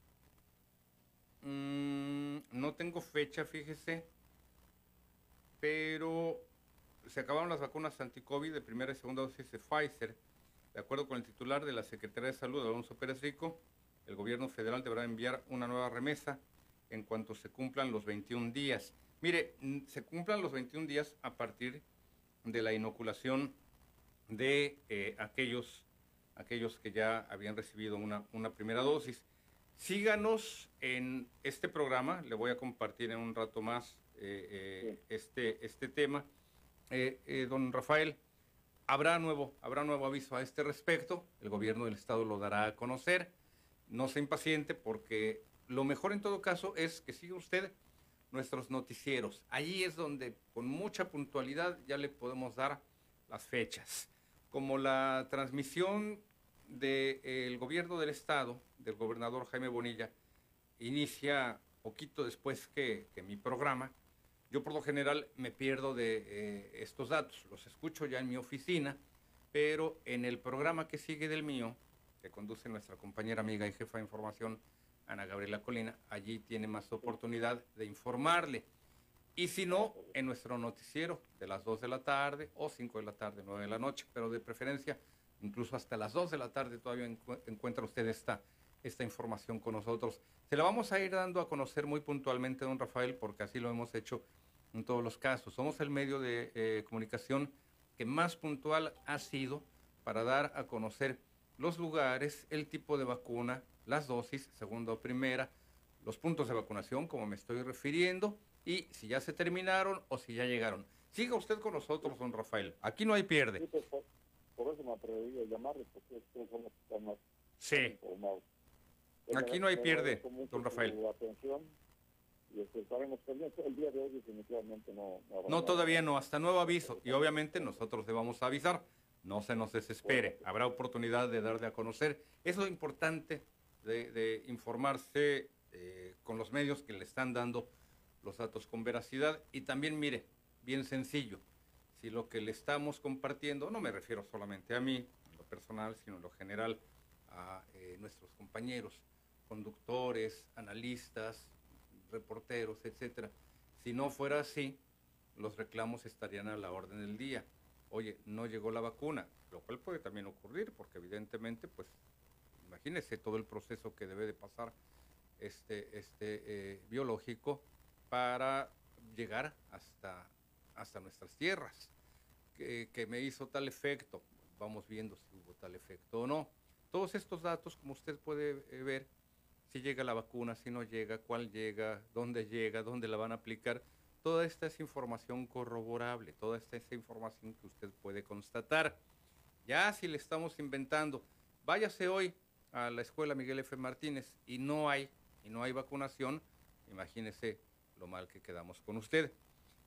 Mm, no tengo fecha, fíjese, pero se acabaron las vacunas anti-COVID de primera y segunda dosis de Pfizer. De acuerdo con el titular de la Secretaría de Salud, Alonso Pérez Rico, el gobierno federal deberá enviar una nueva remesa en cuanto se cumplan los 21 días. Mire, mm, se cumplan los 21 días a partir de la inoculación de eh, aquellos, aquellos que ya habían recibido una, una primera dosis. Síganos en este programa, le voy a compartir en un rato más eh, eh, este, este tema. Eh, don Rafael, habrá nuevo, habrá nuevo aviso a este respecto, el gobierno del estado lo dará a conocer, no se impaciente porque lo mejor en todo caso es que siga usted nuestros noticieros. Allí es donde con mucha puntualidad ya le podemos dar las fechas. Como la transmisión del gobierno del estado, del gobernador Jaime Bonilla, inicia poquito después que, que mi programa, yo por lo general me pierdo de eh, estos datos, los escucho ya en mi oficina, pero en el programa que sigue del mío, que conduce nuestra compañera amiga y jefa de información, Ana Gabriela Colina, allí tiene más oportunidad de informarle. Y si no, en nuestro noticiero de las 2 de la tarde o 5 de la tarde, 9 de la noche, pero de preferencia, incluso hasta las 2 de la tarde todavía encuentra usted esta, información con nosotros. Se la vamos a ir dando a conocer muy puntualmente, don Rafael, porque así lo hemos hecho en todos los casos. Somos el medio de eh, comunicación que más puntual ha sido para dar a conocer los lugares, el tipo de vacuna, las dosis, segunda o primera, los puntos de vacunación, como me estoy refiriendo, y si ya se terminaron o si ya llegaron. Siga usted con nosotros, don Rafael. Aquí no hay pierde. Sí, por, eso me atreví a llamarle, porque ustedes son los que están más sí. informados. Aquí no hay pierde, don Rafael. Atención y este, estaremos pendientes. El día de hoy definitivamente no. No, no todavía no, hasta nuevo aviso. Y obviamente nosotros le vamos a avisar. No se nos desespere. Habrá oportunidad de darle a conocer. Es lo importante de, informarse eh, con los medios que le están dando los datos con veracidad. Y también, mire, bien sencillo, si lo que le estamos compartiendo, no me refiero solamente a mí, en lo personal, sino en lo general, a eh, nuestros compañeros, conductores, analistas, reporteros, etcétera. Si no fuera así, los reclamos estarían a la orden del día. Oye, no llegó la vacuna, lo cual puede también ocurrir, porque evidentemente, pues, imagínese todo el proceso que debe de pasar este, este eh, biológico para llegar hasta, hasta nuestras tierras. Que, que, me hizo tal efecto, vamos viendo si hubo tal efecto o no. Todos estos datos, como usted puede eh, ver, si llega la vacuna, si no llega, cuál llega, dónde llega, dónde la van a aplicar, toda esta es información corroborable, toda esta es información que usted puede constatar. Ya si le estamos inventando, váyase hoy a la escuela Miguel F. Martínez y no hay, y no hay vacunación, imagínese lo mal que quedamos con usted.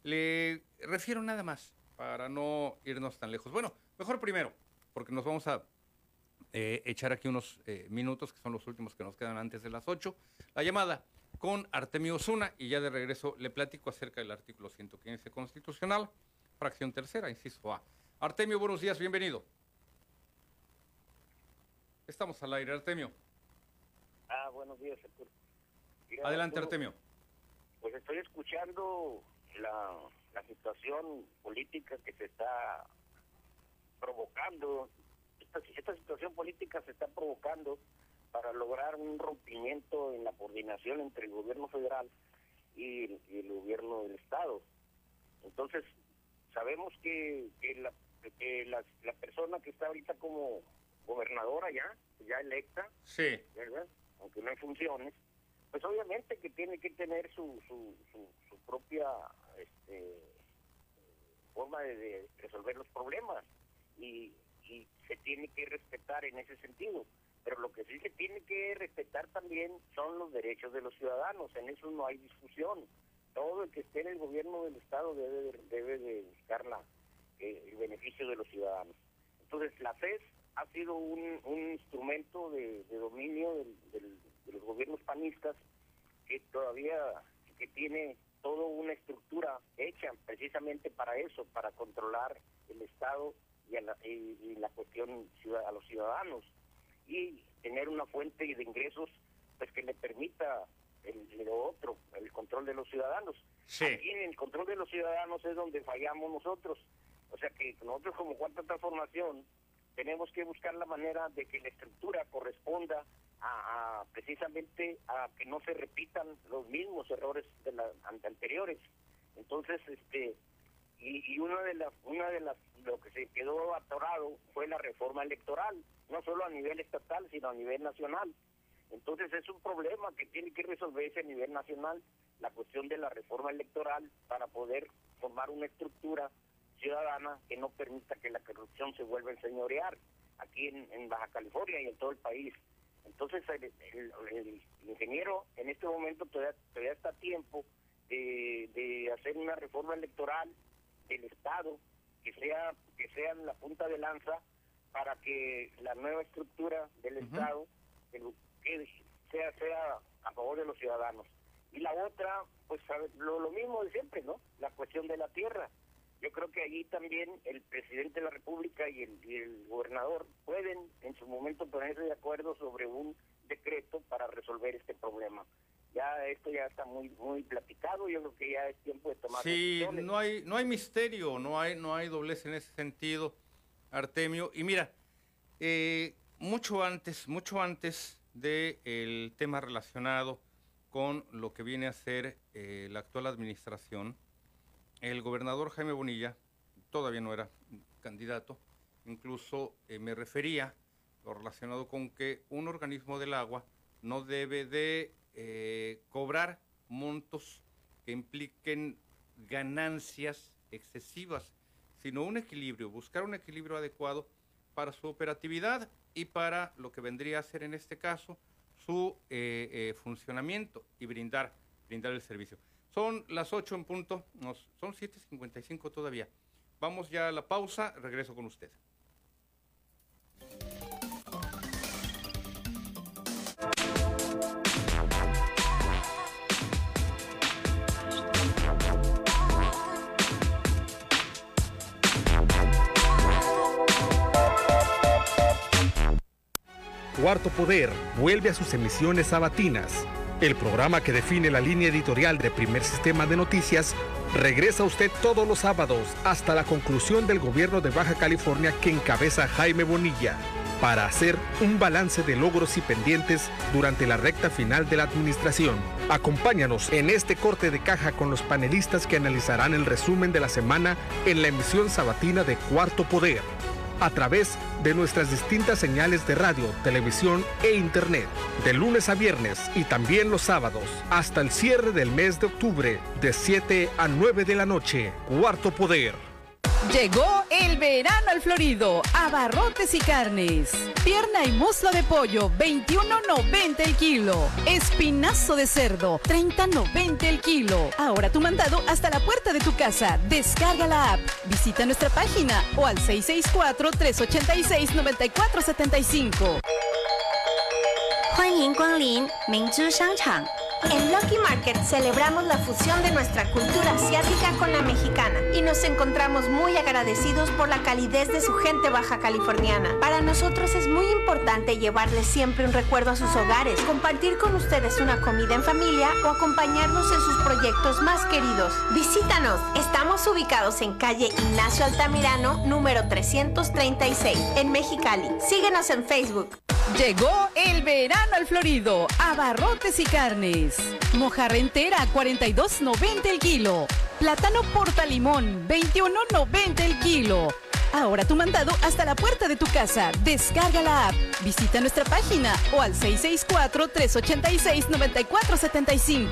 Le refiero nada más para no irnos tan lejos. Bueno, mejor primero, porque nos vamos a eh, echar aquí unos eh, minutos, que son los últimos que nos quedan antes de las 8. La llamada con Artemio Osuna y ya de regreso le platico acerca del artículo 115 constitucional, fracción tercera, inciso A. Artemio, buenos días, bienvenido. Estamos al aire, Artemio. Ah, buenos días, Adelante, Artemio. Pues estoy escuchando la, la situación política que se está provocando. Esta, esta situación política se está provocando para lograr un rompimiento en la coordinación entre el gobierno federal y, el gobierno del estado. Entonces, sabemos que, que, la, que la, la persona que está ahorita como gobernadora ya, ya electa, sí. ¿verdad? aunque no hay funciones, pues obviamente que tiene que tener su, su, propia este, forma de, resolver los problemas y, y se tiene que respetar en ese sentido. Pero lo que sí se tiene que respetar también son los derechos de los ciudadanos, en eso no hay discusión. Todo el que esté en el gobierno del Estado debe, debe de buscar la, eh, el beneficio de los ciudadanos. Entonces la FES ha sido un, un instrumento de, dominio del de los gobiernos panistas que todavía que tiene toda una estructura hecha precisamente para eso, para controlar el Estado y, la, y, la cuestión a los ciudadanos y tener una fuente de ingresos pues que le permita el, lo otro, el control de los ciudadanos. Sí. Aquí en el control de los ciudadanos es donde fallamos nosotros. O sea que nosotros como cuarta transformación tenemos que buscar la manera de que la estructura corresponda a, precisamente a que no se repitan los mismos errores de las anteriores. Entonces, este y, y una de las una de las lo que se quedó atorado fue la reforma electoral, no solo a nivel estatal, sino a nivel nacional. Entonces es un problema que tiene que resolverse a nivel nacional, la cuestión de la reforma electoral para poder formar una estructura ciudadana que no permita que la corrupción se vuelva a enseñorear aquí en Baja California y en todo el país. Entonces el, ingeniero en este momento todavía, todavía está a tiempo de, hacer una reforma electoral del Estado que sea que sea la punta de lanza para que la nueva estructura del Estado sea sea a favor de los ciudadanos. Y la otra pues lo, lo mismo de siempre no la cuestión de la tierra yo creo que allí también el presidente de la República y el, y el gobernador pueden en su momento ponerse de acuerdo sobre un decreto para resolver este problema. Ya esto ya está muy muy platicado yo creo que ya es tiempo de tomar sí no hay no hay misterio no hay no hay doblez en ese sentido Artemio. Y mira eh, mucho antes mucho antes del el tema relacionado con lo que viene a ser eh, la actual administración el gobernador Jaime Bonilla todavía no era candidato incluso eh, me refería lo relacionado con que un organismo del agua no debe de eh, cobrar montos que impliquen ganancias excesivas, sino un equilibrio, buscar un equilibrio adecuado para su operatividad y para lo que vendría a ser en este caso su eh, eh, funcionamiento y brindar, brindar el servicio. Son las 8 en punto, nos, son 7.55 todavía. Vamos ya a la pausa, regreso con usted. Cuarto Poder vuelve a sus emisiones sabatinas. El programa que define la línea editorial de Primer Sistema de Noticias regresa a usted todos los sábados hasta la conclusión del gobierno de Baja California que encabeza Jaime Bonilla para hacer un balance de logros y pendientes durante la recta final de la administración. Acompáñanos en este corte de caja con los panelistas que analizarán el resumen de la semana en la emisión sabatina de Cuarto Poder a través de nuestras distintas señales de radio, televisión e internet, de lunes a viernes y también los sábados, hasta el cierre del mes de octubre, de 7 a 9 de la noche. Cuarto Poder. Llegó el verano al Florido, abarrotes y carnes. Pierna y muslo de pollo, 21.90 el kilo. Espinazo de cerdo, 30.90 el kilo. Ahora tu mandado hasta la puerta de tu casa. Descarga la app, visita nuestra página o al 664-386-9475. 欢迎光临明知商场。 En Lucky Market celebramos la fusión de nuestra cultura asiática con la mexicana y nos encontramos muy agradecidos por la calidez de su gente baja californiana. Para nosotros es muy importante llevarles siempre un recuerdo a sus hogares, compartir con ustedes una comida en familia o acompañarnos en sus proyectos más queridos. Visítanos, estamos ubicados en calle Ignacio Altamirano, número 336, en Mexicali. Síguenos en Facebook. Llegó el verano al Florido, abarrotes y carnes. Mojarra entera, 42.90 el kilo. Plátano porta limón, 21.90 el kilo. Ahora tu mandado hasta la puerta de tu casa. Descarga la app, visita nuestra página o al 664-386-9475.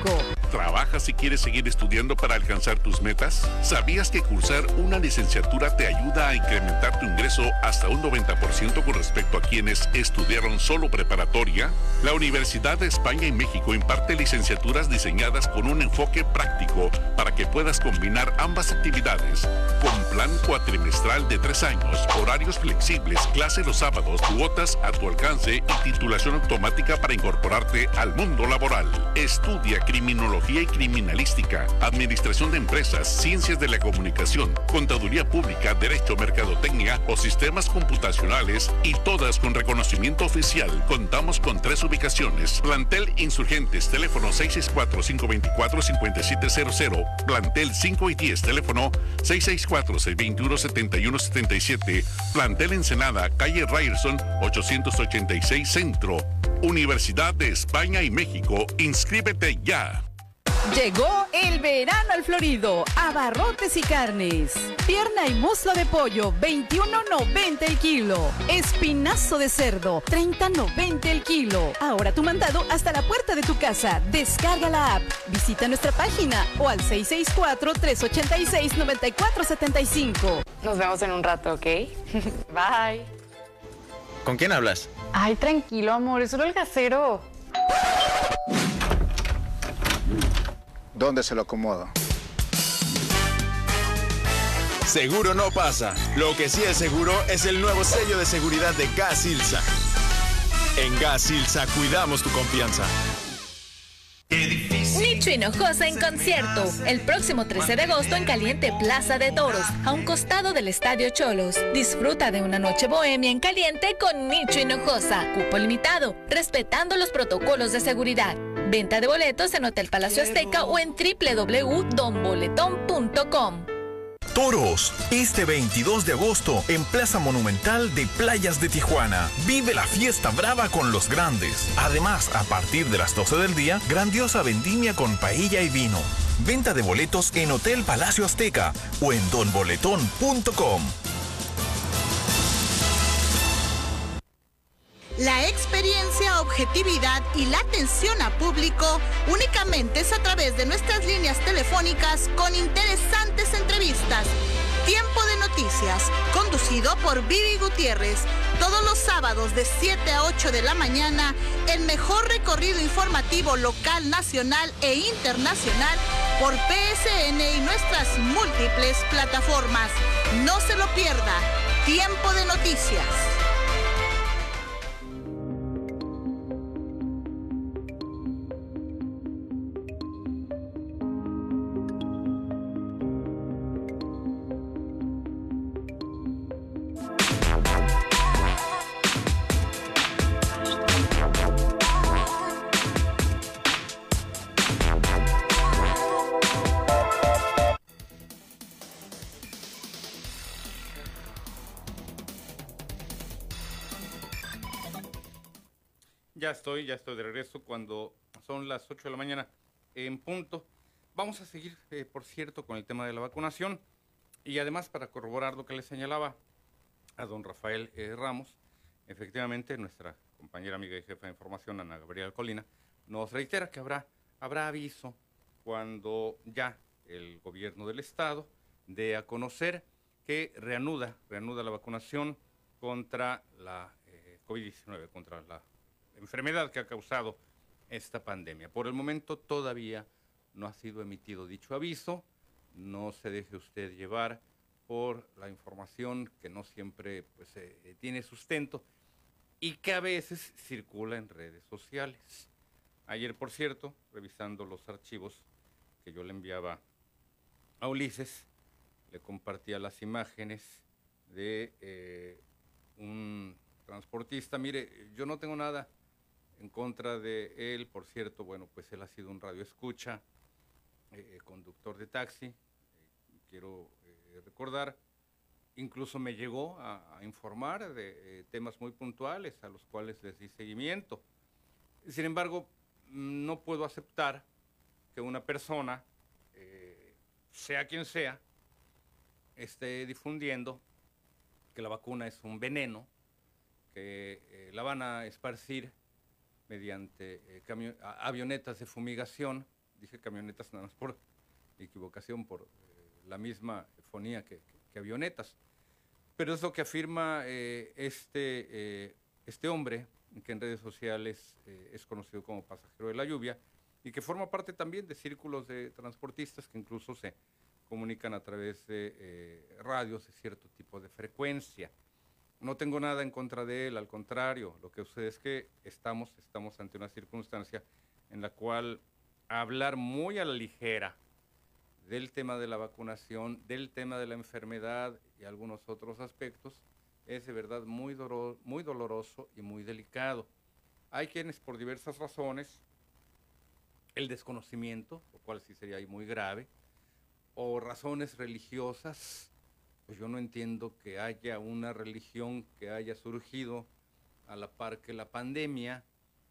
¿Trabajas y quieres seguir estudiando para alcanzar tus metas? ¿Sabías que cursar una licenciatura te ayuda a incrementar tu ingreso hasta un 90% con respecto a quienes estudiaron solo preparatoria? La Universidad de España y México imparte licenciaturas diseñadas con un enfoque práctico para que puedas combinar ambas actividades con plan cuatrimestral de tres años, horarios flexibles, clase los sábados, cuotas a tu alcance y titulación automática para incorporarte al mundo laboral. Estudia criminología y Criminalística, Administración de Empresas, Ciencias de la Comunicación, Contaduría Pública, Derecho, Mercadotecnia o Sistemas Computacionales y todas con reconocimiento oficial. Contamos con tres ubicaciones. Plantel Insurgentes, teléfono 664-524-5700. Plantel 5 y 10, teléfono 664-621-7177. Plantel Ensenada, calle Ryerson, 886 Centro. Universidad de España y México. Inscríbete ya. Llegó el verano al Florido, abarrotes y carnes. Pierna y muslo de pollo, 21.90 el kilo. Espinazo de cerdo, 30.90 el kilo. Ahora tu mandado hasta la puerta de tu casa. Descarga la app, visita nuestra página o al 664-386-9475. Nos vemos en un rato, ¿ok? Bye. ¿Con quién hablas? Ay, tranquilo, amor, es solo el casero. ¿Dónde se lo acomodo? Seguro no pasa. Lo que sí es seguro es el nuevo sello de seguridad de Gas Ilsa. En Gas Ilsa cuidamos tu confianza. Nicho Hinojosa en concierto. El próximo 13 de agosto en Caliente Plaza de Toros, a un costado del Estadio Cholos. Disfruta de una noche bohemia en caliente con Nicho Hinojosa. Cupo limitado, respetando los protocolos de seguridad. Venta de boletos en Hotel Palacio Azteca o en www.donboletón.com. Toros, este 22 de agosto en Plaza Monumental de Playas de Tijuana. Vive la fiesta brava con los grandes. Además, a partir de las 12 del día, grandiosa vendimia con paella y vino. Venta de boletos en Hotel Palacio Azteca o en donboletón.com. La experiencia, objetividad y la atención a público únicamente es a través de nuestras líneas telefónicas con interesantes entrevistas. Tiempo de noticias, conducido por Vivi Gutiérrez, todos los sábados de 7 a 8 de la mañana, el mejor recorrido informativo local, nacional e internacional por PSN y nuestras múltiples plataformas. No se lo pierda. Tiempo de noticias. Ya estoy, ya estoy de regreso cuando son las 8 de la mañana en punto. Vamos a seguir, eh, por cierto, con el tema de la vacunación y además para corroborar lo que le señalaba a don Rafael eh, Ramos, efectivamente nuestra compañera amiga y jefa de información, Ana Gabriela Colina, nos reitera que habrá, habrá aviso cuando ya el gobierno del estado dé a conocer que reanuda, reanuda la vacunación contra la eh, COVID-19, contra la enfermedad que ha causado esta pandemia. Por el momento todavía no ha sido emitido dicho aviso, no se deje usted llevar por la información que no siempre pues, eh, tiene sustento y que a veces circula en redes sociales. Ayer, por cierto, revisando los archivos que yo le enviaba a Ulises, le compartía las imágenes de eh, un transportista. Mire, yo no tengo nada en contra de él, por cierto, bueno, pues él ha sido un radio escucha, eh, conductor de taxi, eh, quiero eh, recordar, incluso me llegó a informar de temas muy puntuales a los cuales les di seguimiento. Sin embargo, no puedo aceptar que una persona, sea quien sea, esté difundiendo que la vacuna es un veneno, que la van a esparcir mediante eh, avionetas de fumigación, dije camionetas nada más por equivocación, por eh, la misma fonía que, avionetas. Pero es lo que afirma eh, este, este hombre, que en redes sociales es conocido como pasajero de la lluvia, y que forma parte también de círculos de transportistas que incluso se comunican a través de radios de cierto tipo de frecuencia. No tengo nada en contra de él, al contrario, lo que sucede es que estamos, estamos ante una circunstancia en la cual hablar muy a la ligera del tema de la vacunación, del tema de la enfermedad y algunos otros aspectos, es de verdad muy, muy doloroso y muy delicado. Hay quienes por diversas razones, el desconocimiento, lo cual sí sería muy grave, o razones religiosas, pues yo no entiendo que haya una religión que haya surgido a la par que la pandemia.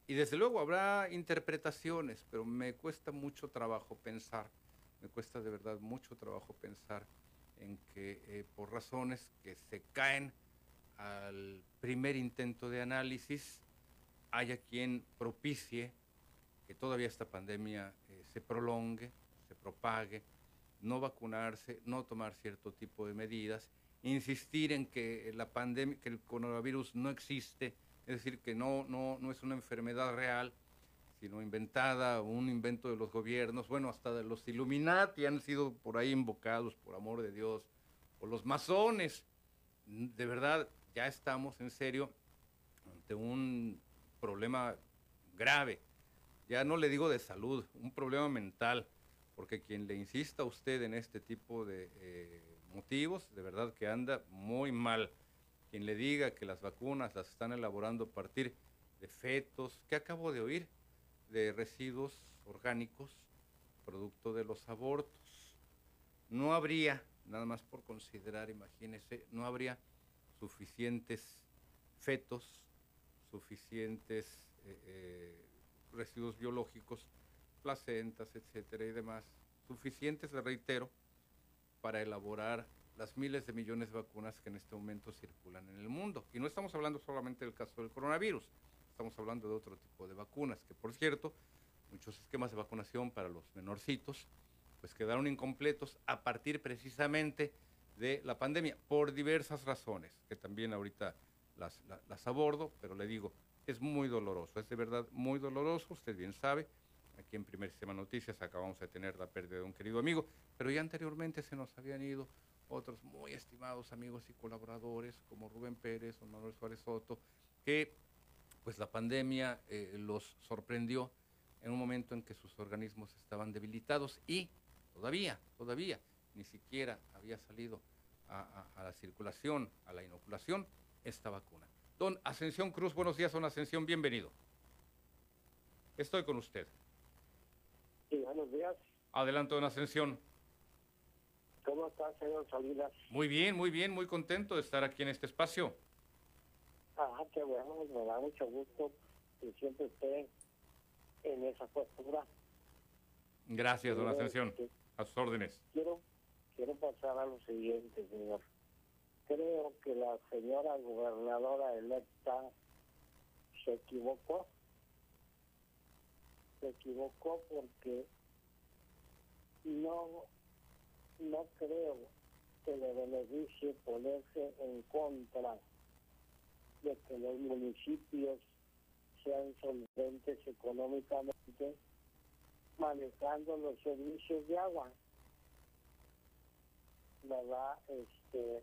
Y desde luego habrá interpretaciones, pero me cuesta mucho trabajo pensar, me cuesta de verdad mucho trabajo pensar en que eh, por razones que se caen al primer intento de análisis, haya quien propicie que todavía esta pandemia eh, se prolongue, se propague, no vacunarse, no tomar cierto tipo de medidas, insistir en que la pandemia, que el coronavirus no existe, es decir, que no, no, no es una enfermedad real, sino inventada, un invento de los gobiernos, bueno, hasta de los Illuminati han sido por ahí invocados, por amor de Dios, o los masones. De verdad, ya estamos en serio ante un problema grave. Ya no le digo de salud, un problema mental, porque quien le insista a usted en este tipo de eh, motivos, de verdad que anda muy mal. Quien le diga que las vacunas las están elaborando a partir de fetos, ¿qué acabo de oír? De residuos orgánicos, producto de los abortos. No habría, nada más por considerar, imagínese, no habría suficientes fetos, suficientes eh, eh, residuos biológicos, placentas, etcétera y demás, suficientes, le reitero, para elaborar las miles de millones de vacunas que en este momento circulan en el mundo. Y no estamos hablando solamente del caso del coronavirus, estamos hablando de otro tipo de vacunas, que por cierto, muchos esquemas de vacunación para los menorcitos, pues quedaron incompletos a partir precisamente de la pandemia, por diversas razones, que también ahorita las, las, abordo, pero le digo, es muy doloroso, es de verdad muy doloroso, usted bien sabe, aquí en Primer Sistema Noticias acabamos de tener la pérdida de un querido amigo, pero ya anteriormente se nos habían ido otros muy estimados amigos y colaboradores como Rubén Pérez o Manuel Suárez Soto, que pues la pandemia eh, los sorprendió en un momento en que sus organismos estaban debilitados y todavía, todavía, ni siquiera había salido a, la circulación, a la inoculación, esta vacuna. Don Ascensión Cruz, buenos días, don Ascensión, bienvenido. Estoy con usted. Sí, buenos días. Adelante, don Ascensión. ¿Cómo está, señor Salinas? Muy bien, muy bien, muy contento de estar aquí en este espacio. Ah, qué bueno, me da mucho gusto que siempre esté en esa postura. Gracias, don Ascensión. A sus órdenes. Quiero, quiero pasar a lo siguiente, señor. Creo que la señora gobernadora electa se equivocó. Se equivocó porque no, no creo que le beneficie ponerse en contra de que los municipios sean solventes económicamente manejando los servicios de agua. ¿Verdad? Este,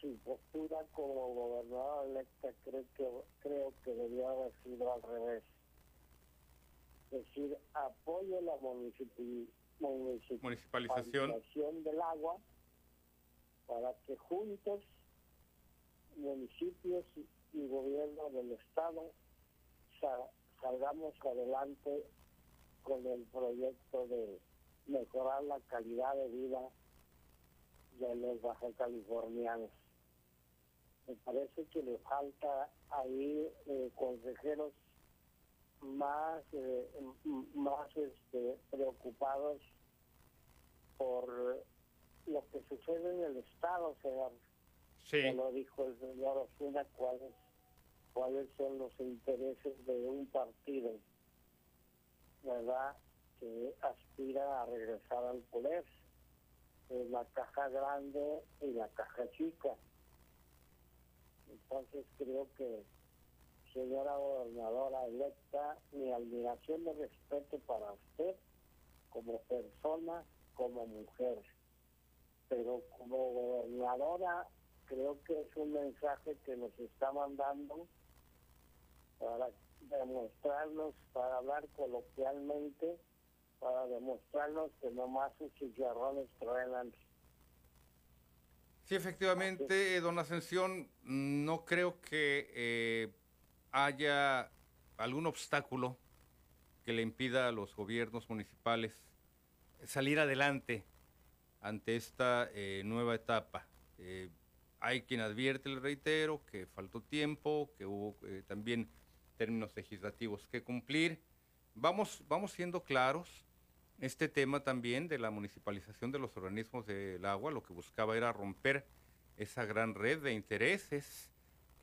su postura como gobernador electa creo que, creo que debería haber sido al revés. Decir, apoyo la municipalización del agua para que juntos municipios y gobierno del estado salgamos adelante con el proyecto de mejorar la calidad de vida de los baja californianos. Me parece que le falta ahí eh, consejeros más eh, más este, preocupados por lo que sucede en el estado, señor Sí. lo dijo el señor Osuna, cuáles, cuáles son los intereses de un partido, ¿verdad? Que aspira a regresar al poder. la caja grande y la caja chica. Entonces creo que, señora gobernadora electa, mi admiración y respeto para usted como persona, como mujer. Pero como gobernadora creo que es un mensaje que nos está mandando para demostrarnos, para hablar coloquialmente, para demostrarnos que nomás sus chicharrones truenan. Sí, efectivamente, don Ascensión, no creo que eh, haya algún obstáculo que le impida a los gobiernos municipales salir adelante ante esta eh, nueva etapa. Eh, hay quien advierte, le reitero, que faltó tiempo, que hubo eh, también términos legislativos que cumplir. Vamos, vamos siendo claros. Este tema también de la municipalización de los organismos del agua, lo que buscaba era romper esa gran red de intereses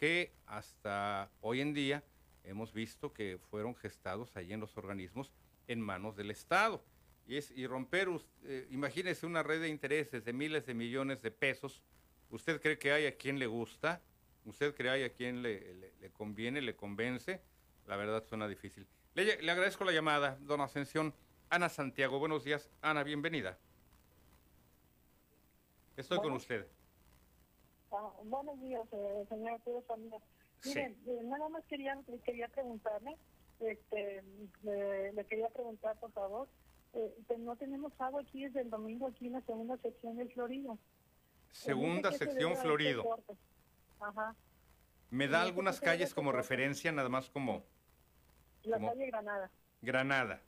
que hasta hoy en día hemos visto que fueron gestados allí en los organismos en manos del Estado. Y, es, y romper, eh, imagínese una red de intereses de miles de millones de pesos ¿Usted cree que hay a quien le gusta? ¿Usted cree que hay a quien le, conviene, le convence? La verdad suena difícil. Le, le agradezco la llamada, don Ascensión. Ana Santiago, buenos días. Ana, bienvenida. Estoy con usted. Ah, buenos días, eh, señor Arturo Familia. Miren, eh, nada más quería, quería preguntarle, este, le, le quería preguntar, por favor, eh, que no tenemos agua aquí desde el domingo, aquí en la segunda sección del Florido. Segunda Eh, no sé qué se sección este Florido. Ajá. ¿Me da algunas calles como referencia, nada más como La calle Granada. Granada?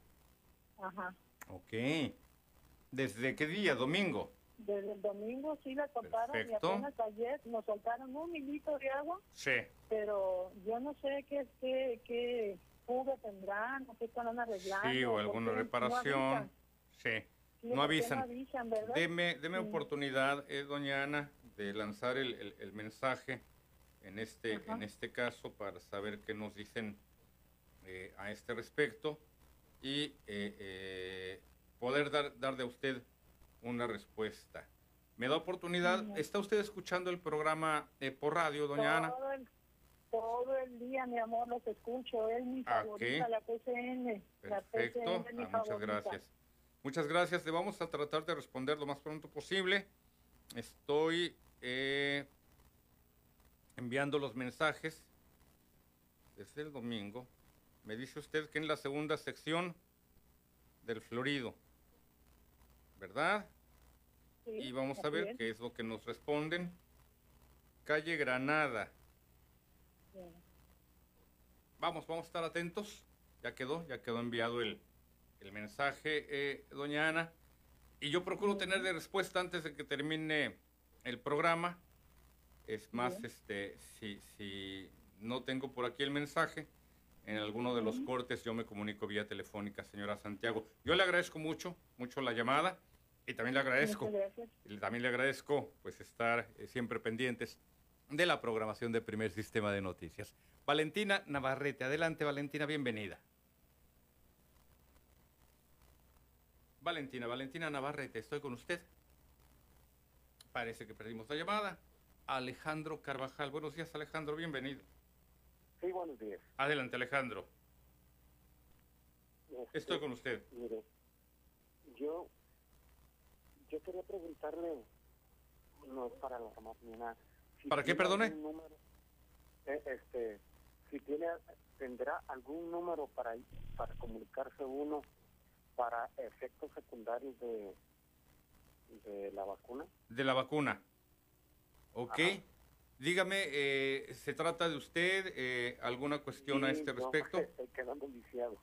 Ajá. Ok. ¿Desde qué día? ¿Domingo? Desde el domingo sí la cortaron Perfecto. y apenas ayer nos soltaron un milito de agua, Sí. pero yo no sé qué, qué, qué fuga tendrán, o qué están arreglando. Sí, o alguna qué reparación. Sí. No ¿por qué avisan. No avisan, ¿verdad? Deme, deme Sí. oportunidad, eh, doña Ana, de lanzar el, el- el mensaje en este, Ajá. en este caso para saber qué nos dicen eh, a este respecto y eh, eh, poder dar, darle a usted una respuesta. ¿Me da oportunidad? ¿Está usted escuchando el programa eh, por radio, doña Ana? Todo el, todo el día, mi amor, los escucho. Es mi Ah, favorita, la PCN. La Perfecto. PCN es mi Ah, muchas gracias. Muchas gracias. Le vamos a tratar de responder lo más pronto posible. Estoy eh, enviando los mensajes desde el domingo. Me dice usted que en la segunda sección del Florido, ¿verdad? Y vamos a ver qué es lo que nos responden. Calle Granada. Vamos, vamos a estar atentos. Ya quedó, ya quedó enviado el, el mensaje, eh, doña Ana. Y yo procuro tener de respuesta antes de que termine el programa. Es más, Bien. este, si, si no tengo por aquí el mensaje, en alguno de los cortes yo me comunico vía telefónica, señora Santiago. Yo le agradezco mucho, mucho la llamada y también le agradezco, también le agradezco pues estar eh, siempre pendientes de la programación de Primer Sistema de Noticias. Valentina Navarrete, adelante Valentina, bienvenida. Valentina, Valentina Navarrete, estoy con usted. Parece que perdimos la llamada. Alejandro Carvajal, buenos días Alejandro, bienvenido. Sí, buenos días. Adelante Alejandro, Este, estoy con usted. Mire, yo, yo quería preguntarle, no es para alarmar ni nada. si ¿Para qué, perdone? número, eh, este, si tiene, tendrá algún número para, para comunicarse uno para efectos secundarios de, de la vacuna. De la vacuna. Ok. Dígame, eh, ¿se trata de usted eh, alguna cuestión a Sí, este yo respecto? Estoy quedando lisiado.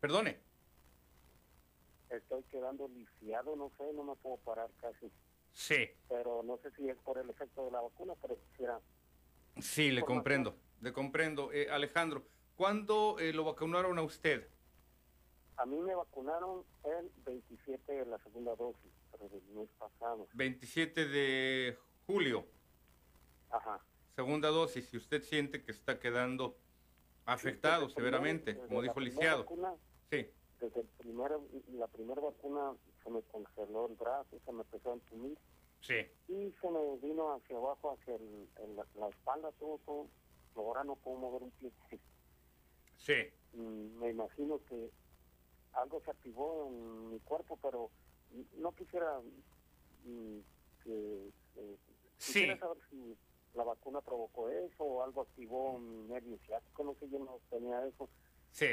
Perdone. Estoy quedando lisiado, no sé, no me puedo parar casi. Sí, Pero no sé si es por el efecto de la vacuna, pero quisiera sí, le comprendo, le comprendo. Eh, Alejandro, ¿cuándo eh, lo vacunaron a usted? A mí me vacunaron el 27 de la segunda dosis, pero del mes pasado. 27 de julio, Ajá. segunda dosis, si usted siente que está quedando afectado severamente, como dijo Lisiado. Sí, desde el primer- la primera vacuna se me congeló el brazo, se me empezó a entumir sí. y se me vino hacia abajo, hacia el- el- la, la espalda, todo, todo. Ahora no puedo mover un pie. Sí, Mm, me imagino que algo se activó en mi cuerpo, pero no quisiera mm, que... eh, quisiera Sí. saber si la vacuna provocó eso o algo activó mi nervio ciático, no sé, yo no tenía eso. sí.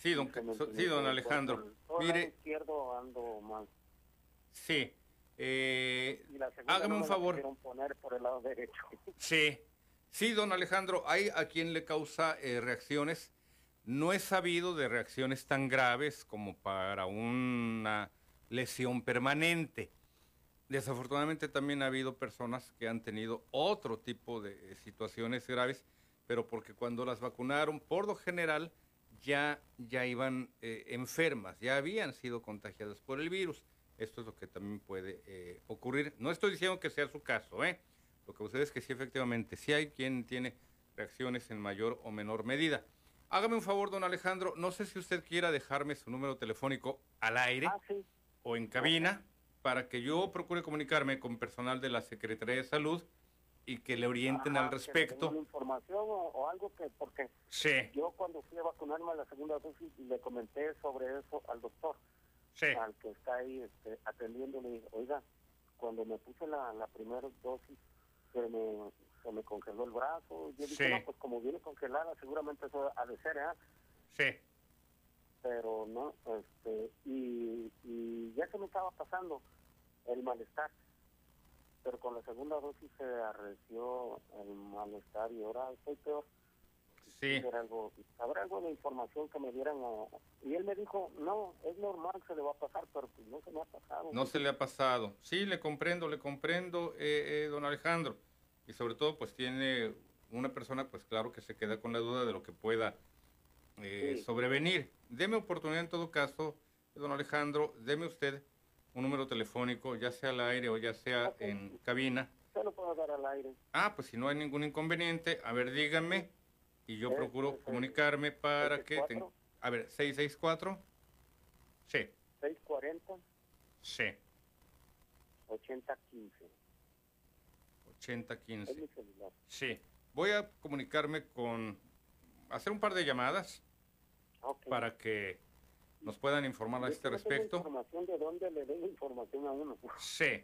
Sí, don, sí, don Alejandro. el lado Mire, izquierdo ando mal. sí. eh, hágame un favor. quisieron poner por el lado derecho. Sí, sí, don Alejandro, hay a quien le causa eh, reacciones. No es sabido de reacciones tan graves como para una lesión permanente. Desafortunadamente también ha habido personas que han tenido otro tipo de eh, situaciones graves, pero porque cuando las vacunaron, por lo general, ya, ya iban eh, enfermas, ya habían sido contagiadas por el virus. Esto es lo que también puede eh, ocurrir. No estoy diciendo que sea su caso, ¿eh? Lo que sucede es que sí, efectivamente, sí hay quien tiene reacciones en mayor o menor medida. Hágame un favor, don Alejandro, no sé si usted quiera dejarme su número telefónico al aire o en cabina para que yo procure comunicarme con personal de la Secretaría de Salud y que le orienten Ajá, al respecto. información o, o algo que, porque Sí. yo cuando fui a vacunarme a la segunda dosis le comenté sobre eso al doctor, al que está ahí este, atendiendo, le dije, oiga, cuando me puse la, la primera dosis se me, se me congeló el brazo, yo dije, Sí. no, pues como viene congelada, seguramente eso ha de ser, ¿eh? Sí. pero no, este, y, y ya se me estaba pasando el malestar, pero con la segunda dosis se arreció el malestar y ahora estoy peor. Sí. Habrá algo, habrá algo de información que me dieran, y él me dijo, no, es normal, se le va a pasar, pero pues no se me ha pasado. No se le ha pasado. Sí, le comprendo, le comprendo, eh, eh, don Alejandro. Y sobre todo, pues tiene una persona, pues claro que se queda con la duda de lo que pueda eh, Sí. sobrevenir. Deme oportunidad en todo caso, don Alejandro, deme usted un número telefónico, ya sea al aire o ya sea en cabina. Se lo puedo dar al aire. Ah, pues si no hay ningún inconveniente, a ver, dígame, y yo Eh, procuro comunicarme para que... 664. ten- A ver, 664. Sí, 640 sí, 8015 8015. es mi celular. Sí, voy a comunicarme con, hacer un par de llamadas para que nos puedan informar a este respecto. información de dónde le den información a uno. Sí.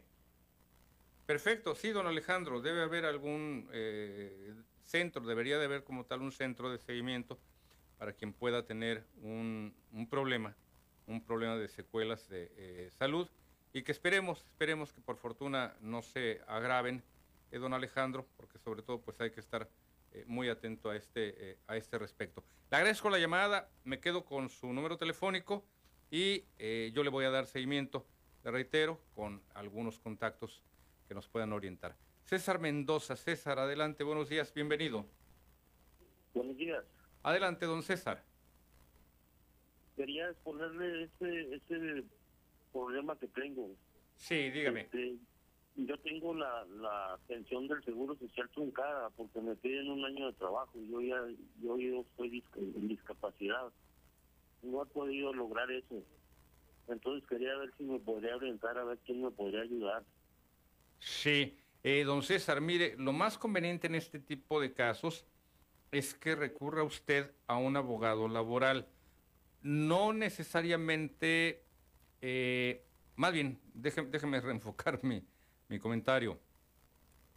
Perfecto, sí, don Alejandro, debe haber algún eh, centro, debería de haber como tal un centro de seguimiento para quien pueda tener un, un problema, un problema de secuelas de eh, salud y que esperemos, esperemos que por fortuna no se agraven, eh, don Alejandro, porque sobre todo pues hay que estar eh, muy atento a este, eh, a este respecto. Le agradezco la llamada, me quedo con su número telefónico y eh, yo le voy a dar seguimiento, le reitero, con algunos contactos que nos puedan orientar. César Mendoza, César, adelante, buenos días, bienvenido. Buenos días. Adelante, don César. Quería exponerle este, este problema que tengo. Sí, dígame. Este, yo tengo la, la pensión del Seguro Social truncada porque me piden un año de trabajo. Yo ya yo, yo estoy disca- en discapacidad. No he podido lograr eso. Entonces quería ver si me podría orientar, a ver quién me podría ayudar. Sí, eh, don César, mire, lo más conveniente en este tipo de casos es que recurra usted a un abogado laboral. No necesariamente, eh, más bien, déjeme, déjeme reenfocar mi, comentario.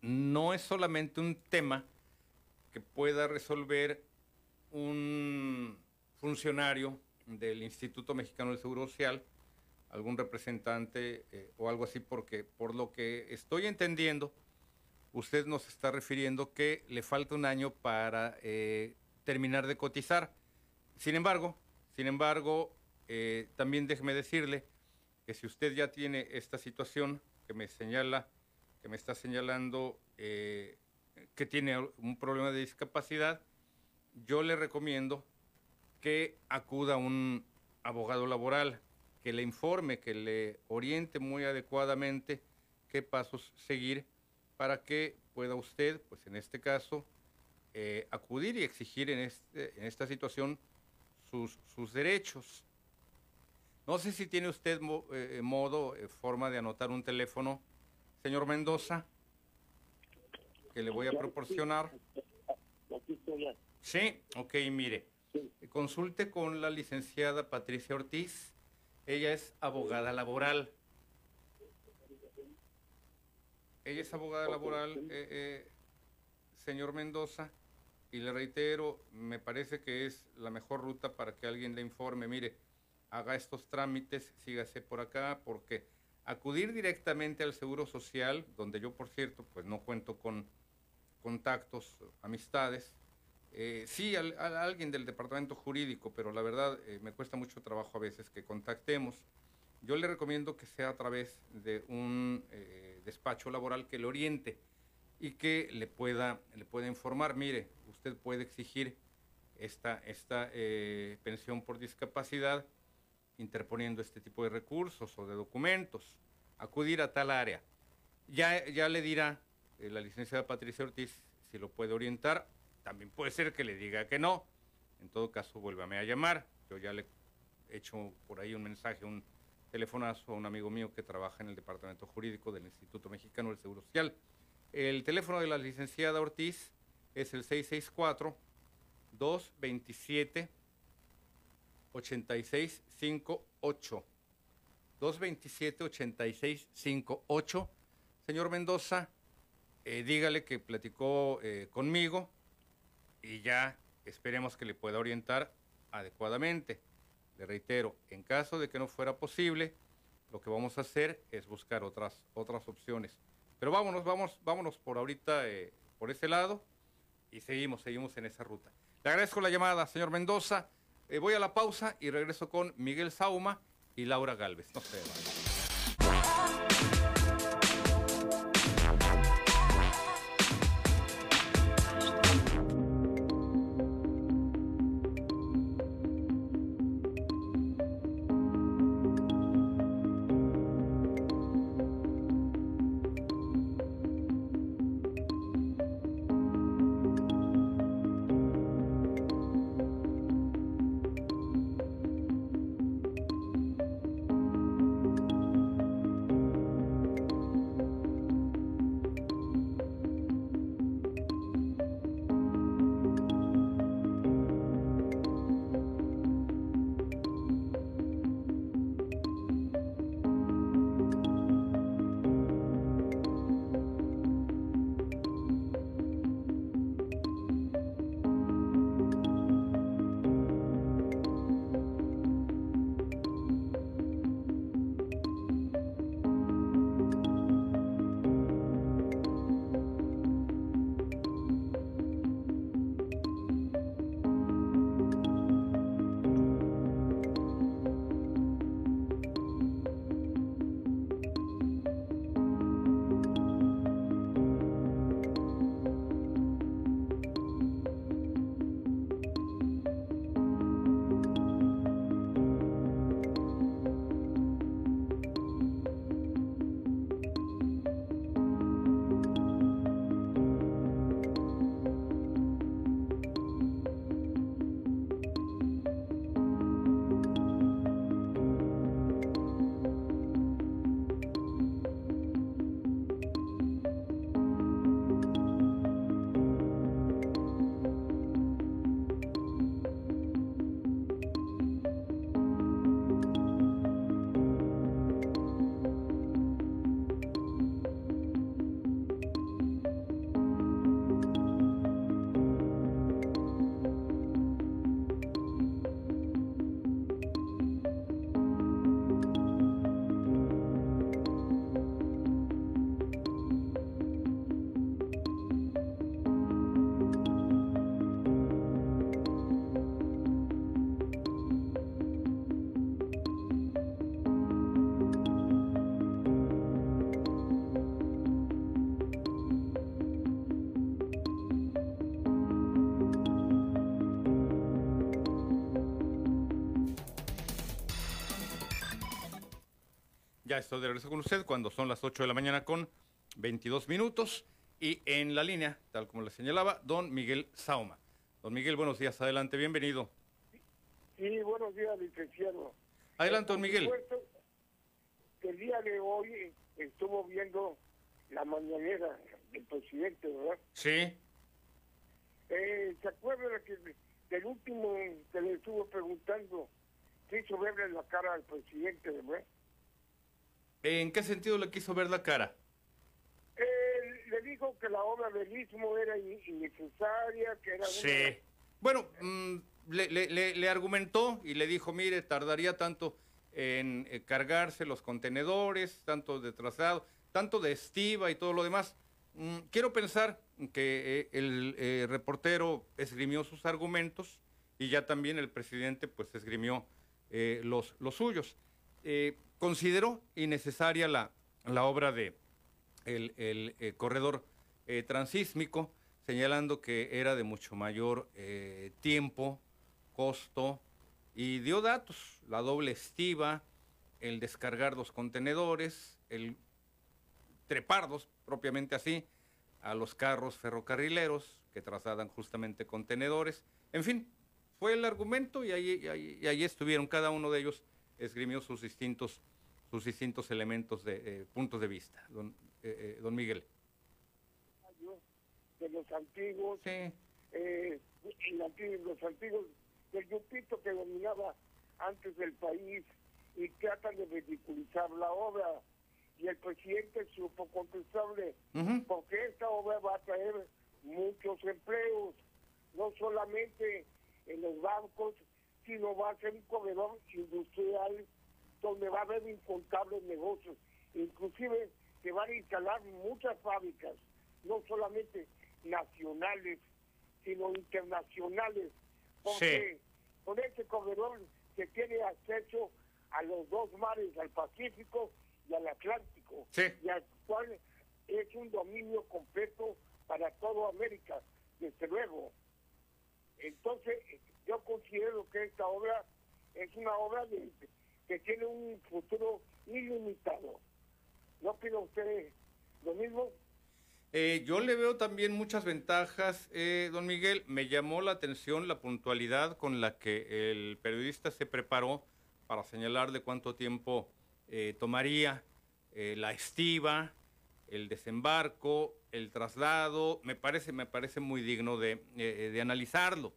No es solamente un tema que pueda resolver un funcionario del Instituto Mexicano del Seguro Social, algún representante eh, o algo así, porque por lo que estoy entendiendo, usted nos está refiriendo que le falta un año para eh, terminar de cotizar. Sin embargo, sin embargo, eh, también déjeme decirle que si usted ya tiene esta situación que me señala, que me está señalando eh, que tiene un problema de discapacidad, yo le recomiendo que acuda a un abogado laboral, que le informe, que le oriente muy adecuadamente qué pasos seguir para que pueda usted, pues en este caso, eh, acudir y exigir en, este, en esta situación sus, sus derechos. No sé si tiene usted mo- eh, modo, eh, forma de anotar un teléfono, señor Mendoza, que le voy a proporcionar. Sí, ok, mire. Consulte con la licenciada Patricia Ortiz. Ella es abogada laboral. Ella es abogada laboral, eh, eh, señor Mendoza, y le reitero, me parece que es la mejor ruta para que alguien le informe. Mire, haga estos trámites, sígase por acá, porque acudir directamente al Seguro Social, donde yo, por cierto, pues no cuento con contactos, amistades, eh, sí, al- a alguien del departamento jurídico, pero la verdad eh, me cuesta mucho trabajo a veces que contactemos. Yo le recomiendo que sea a través de un eh, despacho laboral que le oriente y que le pueda, le pueda informar, mire, usted puede exigir esta, esta pensión por discapacidad interponiendo este tipo de recursos o de documentos, acudir a tal área. Ya, ya le dirá eh, la licenciada Patricia Ortiz si lo puede orientar. También puede ser que le diga que no. En todo caso, vuélvame a llamar. Yo ya le he hecho por ahí un mensaje, un telefonazo a un amigo mío que trabaja en el departamento jurídico del Instituto Mexicano del Seguro Social. El teléfono de la licenciada Ortiz es el 664 227 8658. 227 8658. Señor Mendoza, eh, dígale que platicó eh, conmigo y ya esperemos que le pueda orientar adecuadamente. Le reitero, en caso de que no fuera posible, lo que vamos a hacer es buscar otras, otras opciones. Pero vámonos, vamos, vámonos por ahorita eh, por ese lado y seguimos, seguimos en esa ruta. Le agradezco la llamada, señor Mendoza. Eh, voy a la pausa y regreso con Miguel Sauma y Laura Galvez. No se Ya estoy de regreso con usted cuando son las 8 de la mañana con 22 minutos y en la línea, tal como le señalaba, don Miguel Sauma. Don Miguel, buenos días, adelante, bienvenido. Sí, buenos días, licenciado. Adelante, don Miguel. El día de hoy estuvo viendo la mañanera del presidente, ¿verdad? Sí. Eh, ¿Se acuerda que del último que le estuvo preguntando, quiso verle la cara al presidente, ¿verdad? ¿En qué sentido le quiso ver la cara? le dijo que la obra del istmo era innecesaria, que era... Sí. Bueno, mm, le, le, le, argumentó y le dijo, mire, tardaría tanto en eh, cargarse los contenedores, tanto de traslado, tanto de estiva y todo lo demás. Mm, quiero pensar que eh, el eh, reportero esgrimió sus argumentos y ya también el presidente pues esgrimió los, los suyos consideró innecesaria la, la obra de el, eh, corredor eh, transísmico, señalando que era de mucho mayor eh, tiempo, costo, y dio datos, la doble estiva, el descargar dos contenedores, el trepardos, propiamente así, a los carros ferrocarrileros que trasladan justamente contenedores. En fin, fue el argumento y ahí estuvieron cada uno de ellos esgrimió sus distintos, sus distintos elementos de eh, puntos de vista, don, eh, eh, don Miguel. de los antiguos, sí. eh, los antiguos del grupito que dominaba antes del país y tratan de ridiculizar la obra. Y el presidente supo contestarle, porque esta obra va a traer muchos empleos, no solamente en los bancos, sino va a ser un corredor industrial donde va a haber incontables negocios, inclusive se van a instalar muchas fábricas, no solamente nacionales, sino internacionales, porque con este corredor se tiene acceso a los dos mares, al Pacífico y al Atlántico, y al cual es un dominio completo para toda América, desde luego. Entonces, yo considero que esta obra es una obra de- que tiene un futuro ilimitado. ¿No opina usted lo mismo? Eh, yo le veo también muchas ventajas, eh, don Miguel. Me llamó la atención la puntualidad con la que el periodista se preparó para señalar de cuánto tiempo eh, tomaría la estiva, el desembarco, el traslado. Me parece, me parece muy digno de, de analizarlo.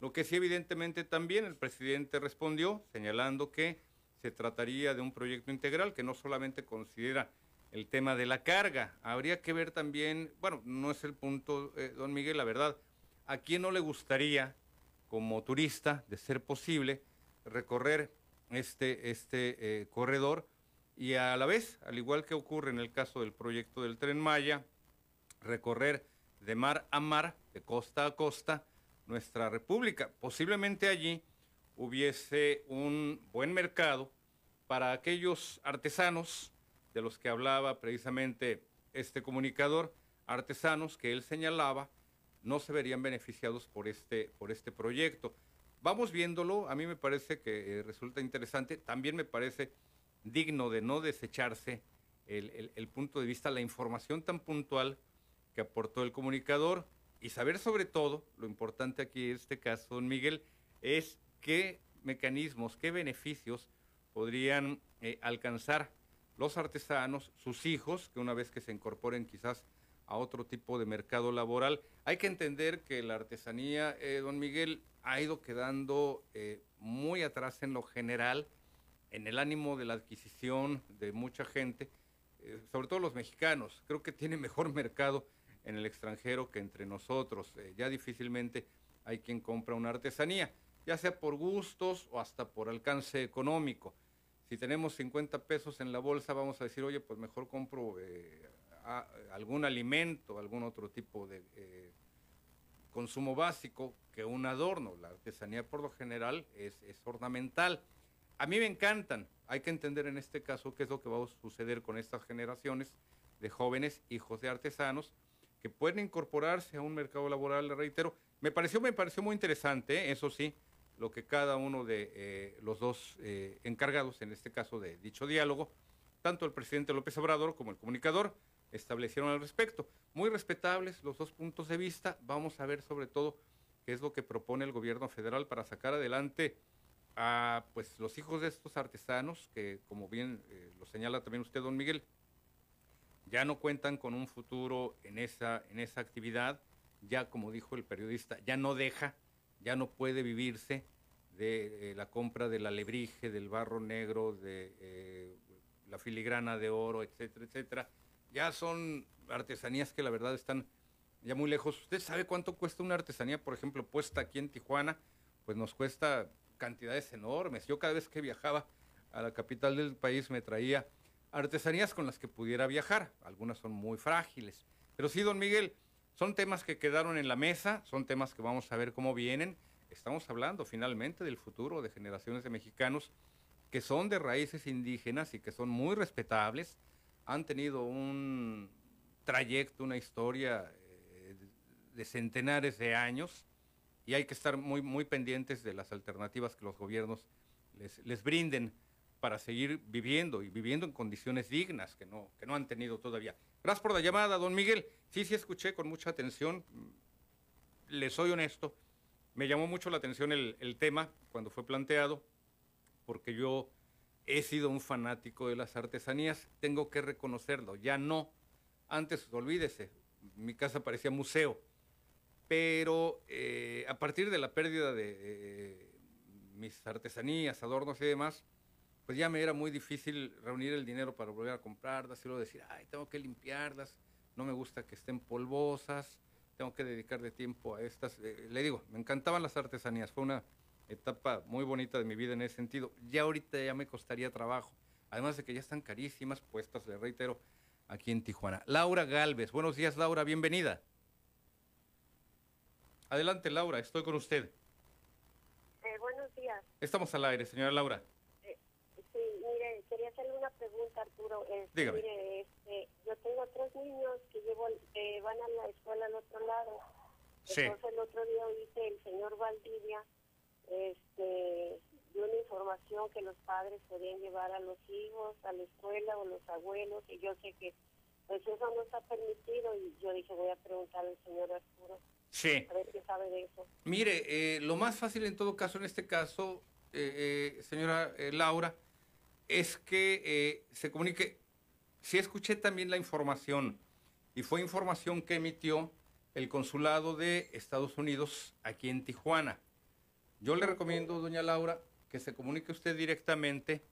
Lo que sí, evidentemente, también el presidente respondió señalando que se trataría de un proyecto integral que no solamente considera el tema de la carga. Habría que ver también, bueno, no es el punto, eh, don Miguel, la verdad, ¿a quién no le gustaría, como turista, de ser posible, recorrer este, este eh, corredor y a la vez, al igual que ocurre en el caso del proyecto del tren Maya, recorrer de mar a mar, de costa a costa, nuestra república? Posiblemente allí hubiese un buen mercado para aquellos artesanos de los que hablaba precisamente este comunicador, artesanos que él señalaba no se verían beneficiados por este, por este proyecto. Vamos viéndolo, a mí me parece que eh, resulta interesante, también me parece digno de no desecharse el, el- el punto de vista, la información tan puntual que aportó el comunicador y saber sobre todo, lo importante aquí en este caso, don Miguel, es qué mecanismos, qué beneficios podrían eh, alcanzar los artesanos, sus hijos, que una vez que se incorporen quizás a otro tipo de mercado laboral, hay que entender que la artesanía, eh, don Miguel, ha ido quedando eh, muy atrás en lo general, en el ánimo de la adquisición de mucha gente, sobre todo los mexicanos. Creo que tiene mejor mercado en el extranjero que entre nosotros. Ya difícilmente hay quien compra una artesanía, ya sea por gustos o hasta por alcance económico. Si tenemos 50 pesos en la bolsa, vamos a decir, oye, pues mejor compro eh, algún alimento, algún otro tipo de eh, consumo básico que un adorno. La artesanía por lo general es, es ornamental. A mí me encantan. Hay que entender en este caso qué es lo que va a suceder con estas generaciones de jóvenes hijos de artesanos que pueden incorporarse a un mercado laboral, reitero. Me pareció, me pareció muy interesante, ¿eh? eso sí, lo que cada uno de eh, los dos eh, encargados, en este caso de dicho diálogo, tanto el presidente López Obrador como el comunicador, establecieron al respecto. Muy respetables los dos puntos de vista. Vamos a ver sobre todo qué es lo que propone el gobierno federal para sacar adelante a pues los hijos de estos artesanos que, como bien eh, lo señala también usted, don Miguel, ya no cuentan con un futuro en esa, en esa actividad, ya como dijo el periodista, ya no deja, ya no puede vivirse de eh, la compra del alebrije, del barro negro, de eh, la filigrana de oro, etcétera, etcétera. Ya son artesanías que la verdad están ya muy lejos. ¿Usted sabe cuánto cuesta una artesanía, por ejemplo, puesta aquí en Tijuana? Pues nos cuesta cantidades enormes. Yo cada vez que viajaba a la capital del país me traía artesanías con las que pudiera viajar. Algunas son muy frágiles. Pero sí, don Miguel, son temas que quedaron en la mesa, son temas que vamos a ver cómo vienen. Estamos hablando finalmente del futuro de generaciones de mexicanos que son de raíces indígenas y que son muy respetables, han tenido un trayecto, una historia eh, de centenares de años y hay que estar muy, muy pendientes de las alternativas que los gobiernos les, les brinden para seguir viviendo y viviendo en condiciones dignas que no, que no han tenido todavía. Gracias por la llamada, don Miguel. Sí, sí, escuché con mucha atención. Le soy honesto. Me llamó mucho la atención el, el tema cuando fue planteado, porque yo he sido un fanático de las artesanías. Tengo que reconocerlo. Ya no. Antes, olvídese, mi casa parecía museo. Pero eh, a partir de la pérdida de eh, mis artesanías, adornos y demás, pues ya me era muy difícil reunir el dinero para volver a comprarlas y luego decir, ay, tengo que limpiarlas, no me gusta que estén polvosas, tengo que dedicarle tiempo a estas. Eh, le digo, me encantaban las artesanías, fue una etapa muy bonita de mi vida en ese sentido. Ya ahorita ya me costaría trabajo, además de que ya están carísimas puestas, le reitero, aquí en Tijuana. Laura Galvez, buenos días Laura, bienvenida. Adelante Laura, estoy con usted. Eh, buenos días. Estamos al aire, señora Laura. Eh, sí, mire, quería hacerle una pregunta, Arturo. Este, Dígame. Mire, este, yo tengo tres niños que llevo, eh, van a la escuela al otro lado. Sí. Entonces el otro día dice el señor Valdivia, este, dio una información que los padres podían llevar a los hijos a la escuela o los abuelos y yo sé que pues eso no está permitido y yo dije voy a preguntarle al señor Arturo Sí. a ver qué sabe de eso. Mire, eh, lo más fácil en todo caso, en este caso, eh, eh, señora eh, Laura, es que eh, se comunique. Sí escuché también la información y fue información que emitió el consulado de Estados Unidos aquí en Tijuana. Yo le recomiendo, doña Laura, que se comunique usted directamente.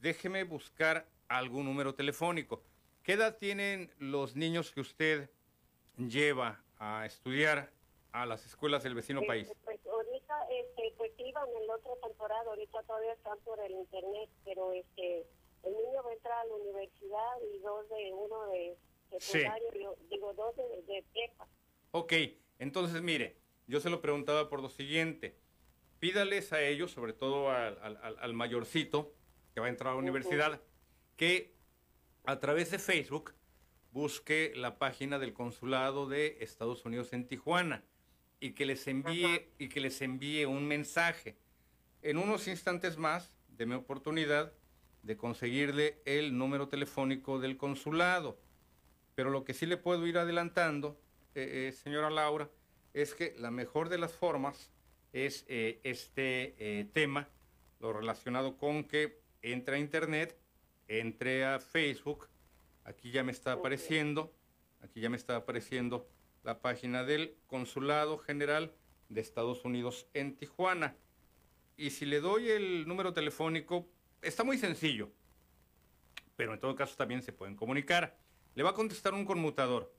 Déjeme buscar algún número telefónico. ¿Qué edad tienen los niños que usted lleva a estudiar a las escuelas del vecino país? Este, pues iban en la otra temporada, ahorita todavía están por el internet, pero este, el niño va a entrar a la universidad y dos de uno de secundario, yo digo dos de, de prepa. Ok, entonces mire, yo se lo preguntaba por lo siguiente. Pídales a ellos, sobre todo al, al- al- al mayorcito que va a entrar a la universidad, que a través de Facebook busque la página del consulado de Estados Unidos en Tijuana y que les envíe y que les envíe un mensaje. En unos instantes más, deme oportunidad de conseguirle el número telefónico del consulado. Pero lo que sí le puedo ir adelantando, eh, eh, señora Laura, es que la mejor de las formas es eh, este eh, tema, lo relacionado con que entre a Internet, entre a Facebook, aquí ya me está apareciendo, aquí ya me está apareciendo la página del Consulado General de Estados Unidos en Tijuana. Y si le doy el número telefónico, está muy sencillo, pero en todo caso también se pueden comunicar. Le va a contestar un conmutador,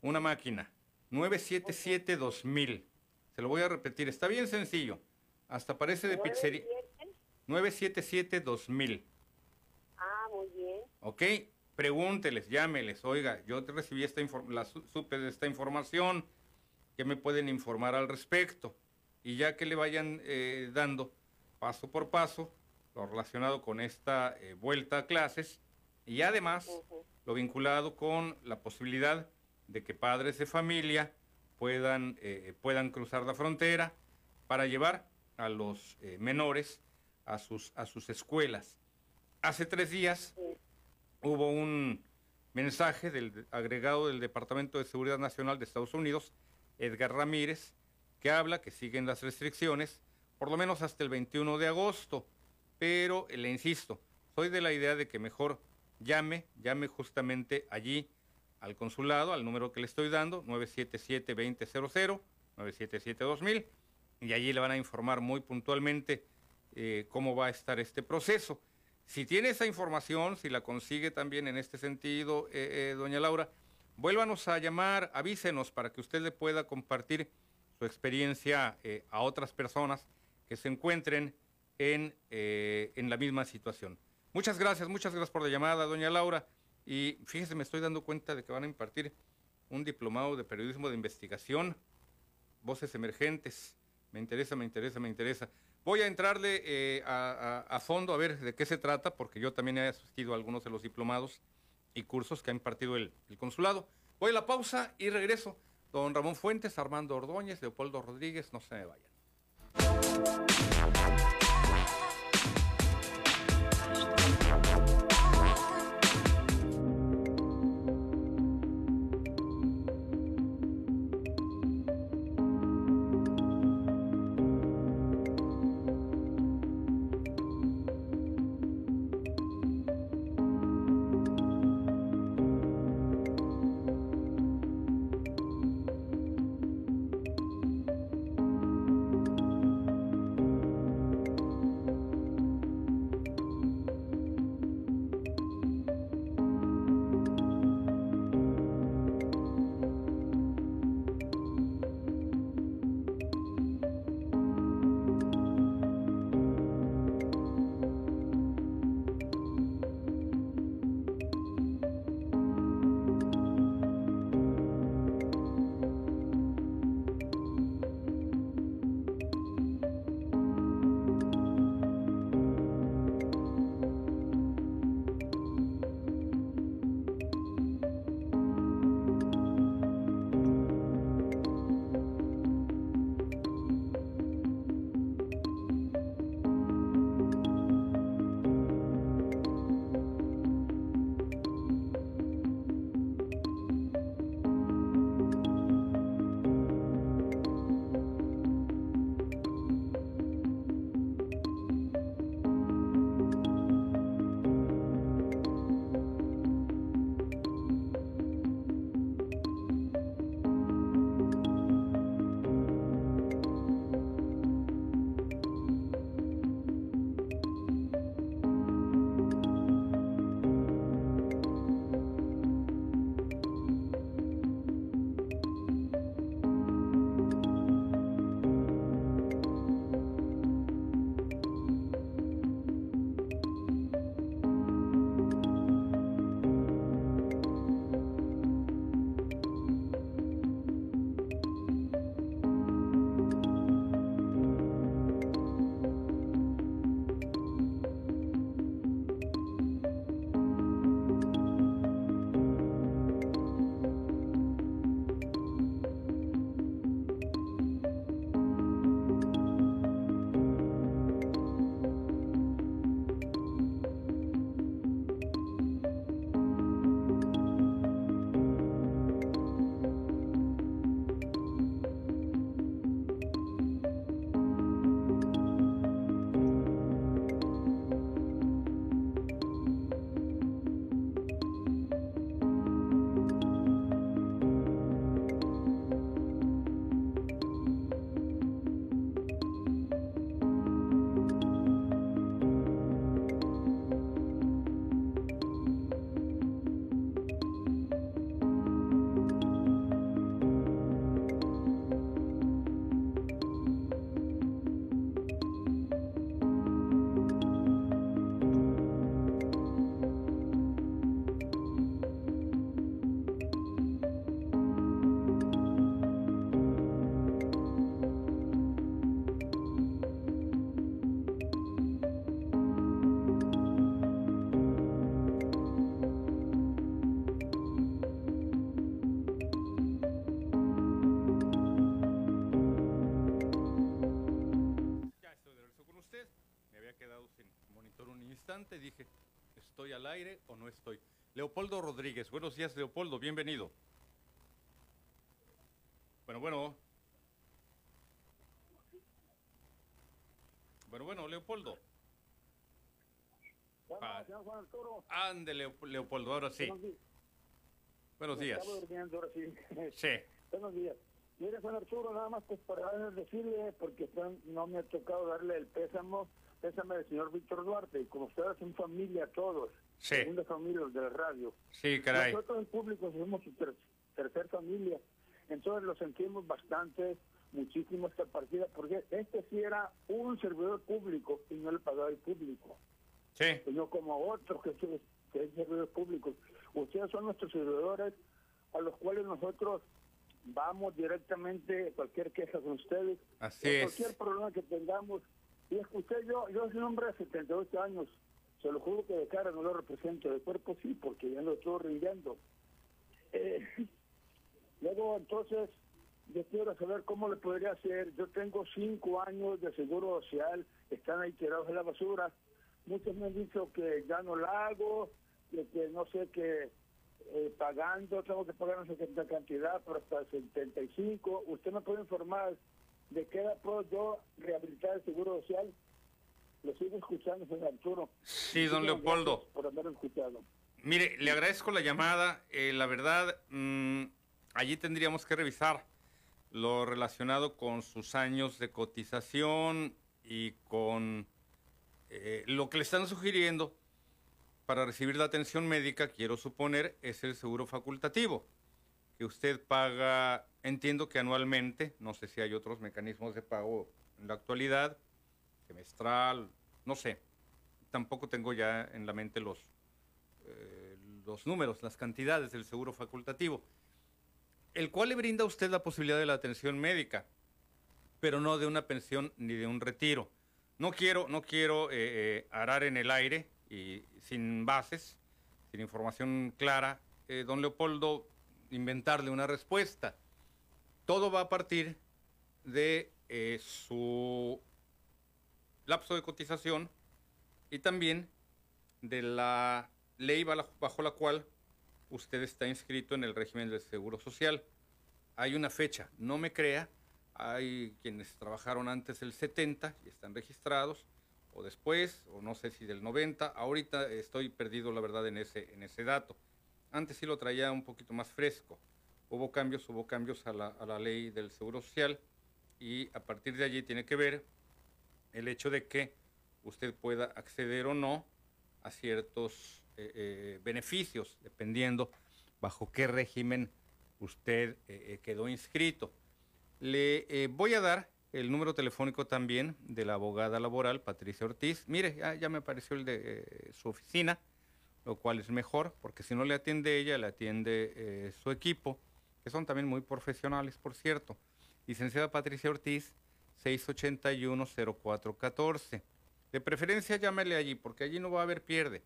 una máquina, 977-2000. Se lo voy a repetir, está bien sencillo. Hasta parece de pizzería. 977-2000. Ah, muy bien. ¿Ok? Pregúnteles, llámeles. Oiga, yo recibí esta la su- supe de esta información. ¿Qué me pueden informar al respecto? Y ya que le vayan eh, dando paso por paso lo relacionado con esta eh, vuelta a clases y además lo vinculado con la posibilidad de que padres de familia puedan, eh, puedan cruzar la frontera para llevar a los menores a sus, a sus escuelas. Hace tres días hubo un mensaje del agregado del Departamento de Seguridad Nacional de Estados Unidos, Edgar Ramírez, que habla que siguen las restricciones, por lo menos hasta el 21 de agosto. Pero eh, le insisto, soy de la idea de que mejor llame, llame justamente allí al consulado, al número que le estoy dando, 977-2000, 977-2000, y allí le van a informar muy puntualmente eh, cómo va a estar este proceso. Si tiene esa información, si la consigue también en este sentido, eh, eh, doña Laura, vuélvanos a llamar, avísenos para que usted le pueda compartir su experiencia eh, a otras personas que se encuentren en, en la misma situación. Muchas gracias, muchas gracias por la llamada, doña Laura. Y fíjese, me estoy dando cuenta de que van a impartir un diplomado de periodismo de investigación, voces emergentes. Me interesa, me interesa, me interesa. Voy a entrarle eh, a, fondo a ver de qué se trata, porque yo también he asistido a algunos de los diplomados y cursos que ha impartido el, el consulado. Voy a la pausa y regreso. Don Ramón Fuentes, Armando Ordóñez, Leopoldo Rodríguez, no se me vayan. Leopoldo Rodríguez, buenos días Leopoldo, bienvenido. Bueno, bueno. Bueno, bueno, Leopoldo. Ah. Ande, Leo- Leopoldo, ahora sí. Buenos días. Sí. Buenos días. Mire, Juan Arturo, nada más pues para decirle, porque no me ha tocado darle el pésamo, pésame del señor Víctor Duarte, y como ustedes son familia todos, Sí. segunda familia de la radio. Sí, caray. Nosotros en público somos su ter- tercer familia, entonces lo sentimos bastante, muchísimo esta partida, porque este sí era un servidor público y no le pagaba el público. Sí. No como otros que, que es servidor público. Ustedes son nuestros servidores a los cuales nosotros vamos directamente cualquier queja con ustedes. Así es. Cualquier problema que tengamos. Y escuché, yo, yo soy un hombre de 78 años. Se lo juro que de cara no lo represento, de cuerpo sí, porque ya lo estoy rindiendo. Eh, luego, entonces, yo quiero saber cómo le podría hacer. Yo tengo cinco años de seguro social, están ahí tirados en la basura. Muchos me han dicho que ya no la hago, que, que no sé qué, eh, pagando, tengo que pagar no sé qué cantidad, pero hasta 75. ¿Usted me puede informar de qué edad puedo yo rehabilitar el seguro social? Lo sigo escuchando, señor Arturo. Sí, don Leopoldo. Por haberme escuchado. Mire, le agradezco la llamada. eh, la verdad, mm, allí tendríamos que revisar lo relacionado con sus años de cotización y con eh, lo que le están sugiriendo para recibir la atención médica, quiero suponer, es el seguro facultativo, que usted paga, entiendo que anualmente, no sé si hay otros mecanismos de pago en la actualidad, semestral, no sé. Tampoco tengo ya en la mente los, eh, los números, las cantidades del seguro facultativo, el cual le brinda a usted la posibilidad de la atención médica, pero no de una pensión ni de un retiro. No quiero, no quiero eh, eh, arar en el aire y sin bases, sin información clara, don Leopoldo, inventarle una respuesta. Todo va a partir de su lapso de cotización y también de la ley bajo la cual usted está inscrito en el régimen del Seguro Social. Hay una fecha, no me crea, hay quienes trabajaron antes del 70 y están registrados, o después, o no sé si del 90, ahorita estoy perdido la verdad en ese, en ese dato. Antes sí lo traía un poquito más fresco. Hubo cambios, hubo cambios a la, a la ley del Seguro Social y a partir de allí tiene que ver el hecho de que usted pueda acceder o no a ciertos eh, eh, beneficios, dependiendo bajo qué régimen usted eh, quedó inscrito. Le voy a dar el número telefónico también de la abogada laboral, Patricia Ortiz. Mire, ya, ya me apareció el de su oficina, lo cual es mejor, porque si no le atiende ella, le atiende su equipo, que son también muy profesionales, por cierto. Licenciada Patricia Ortiz, 681-0414. De preferencia llámele allí, porque allí no va a haber pierde.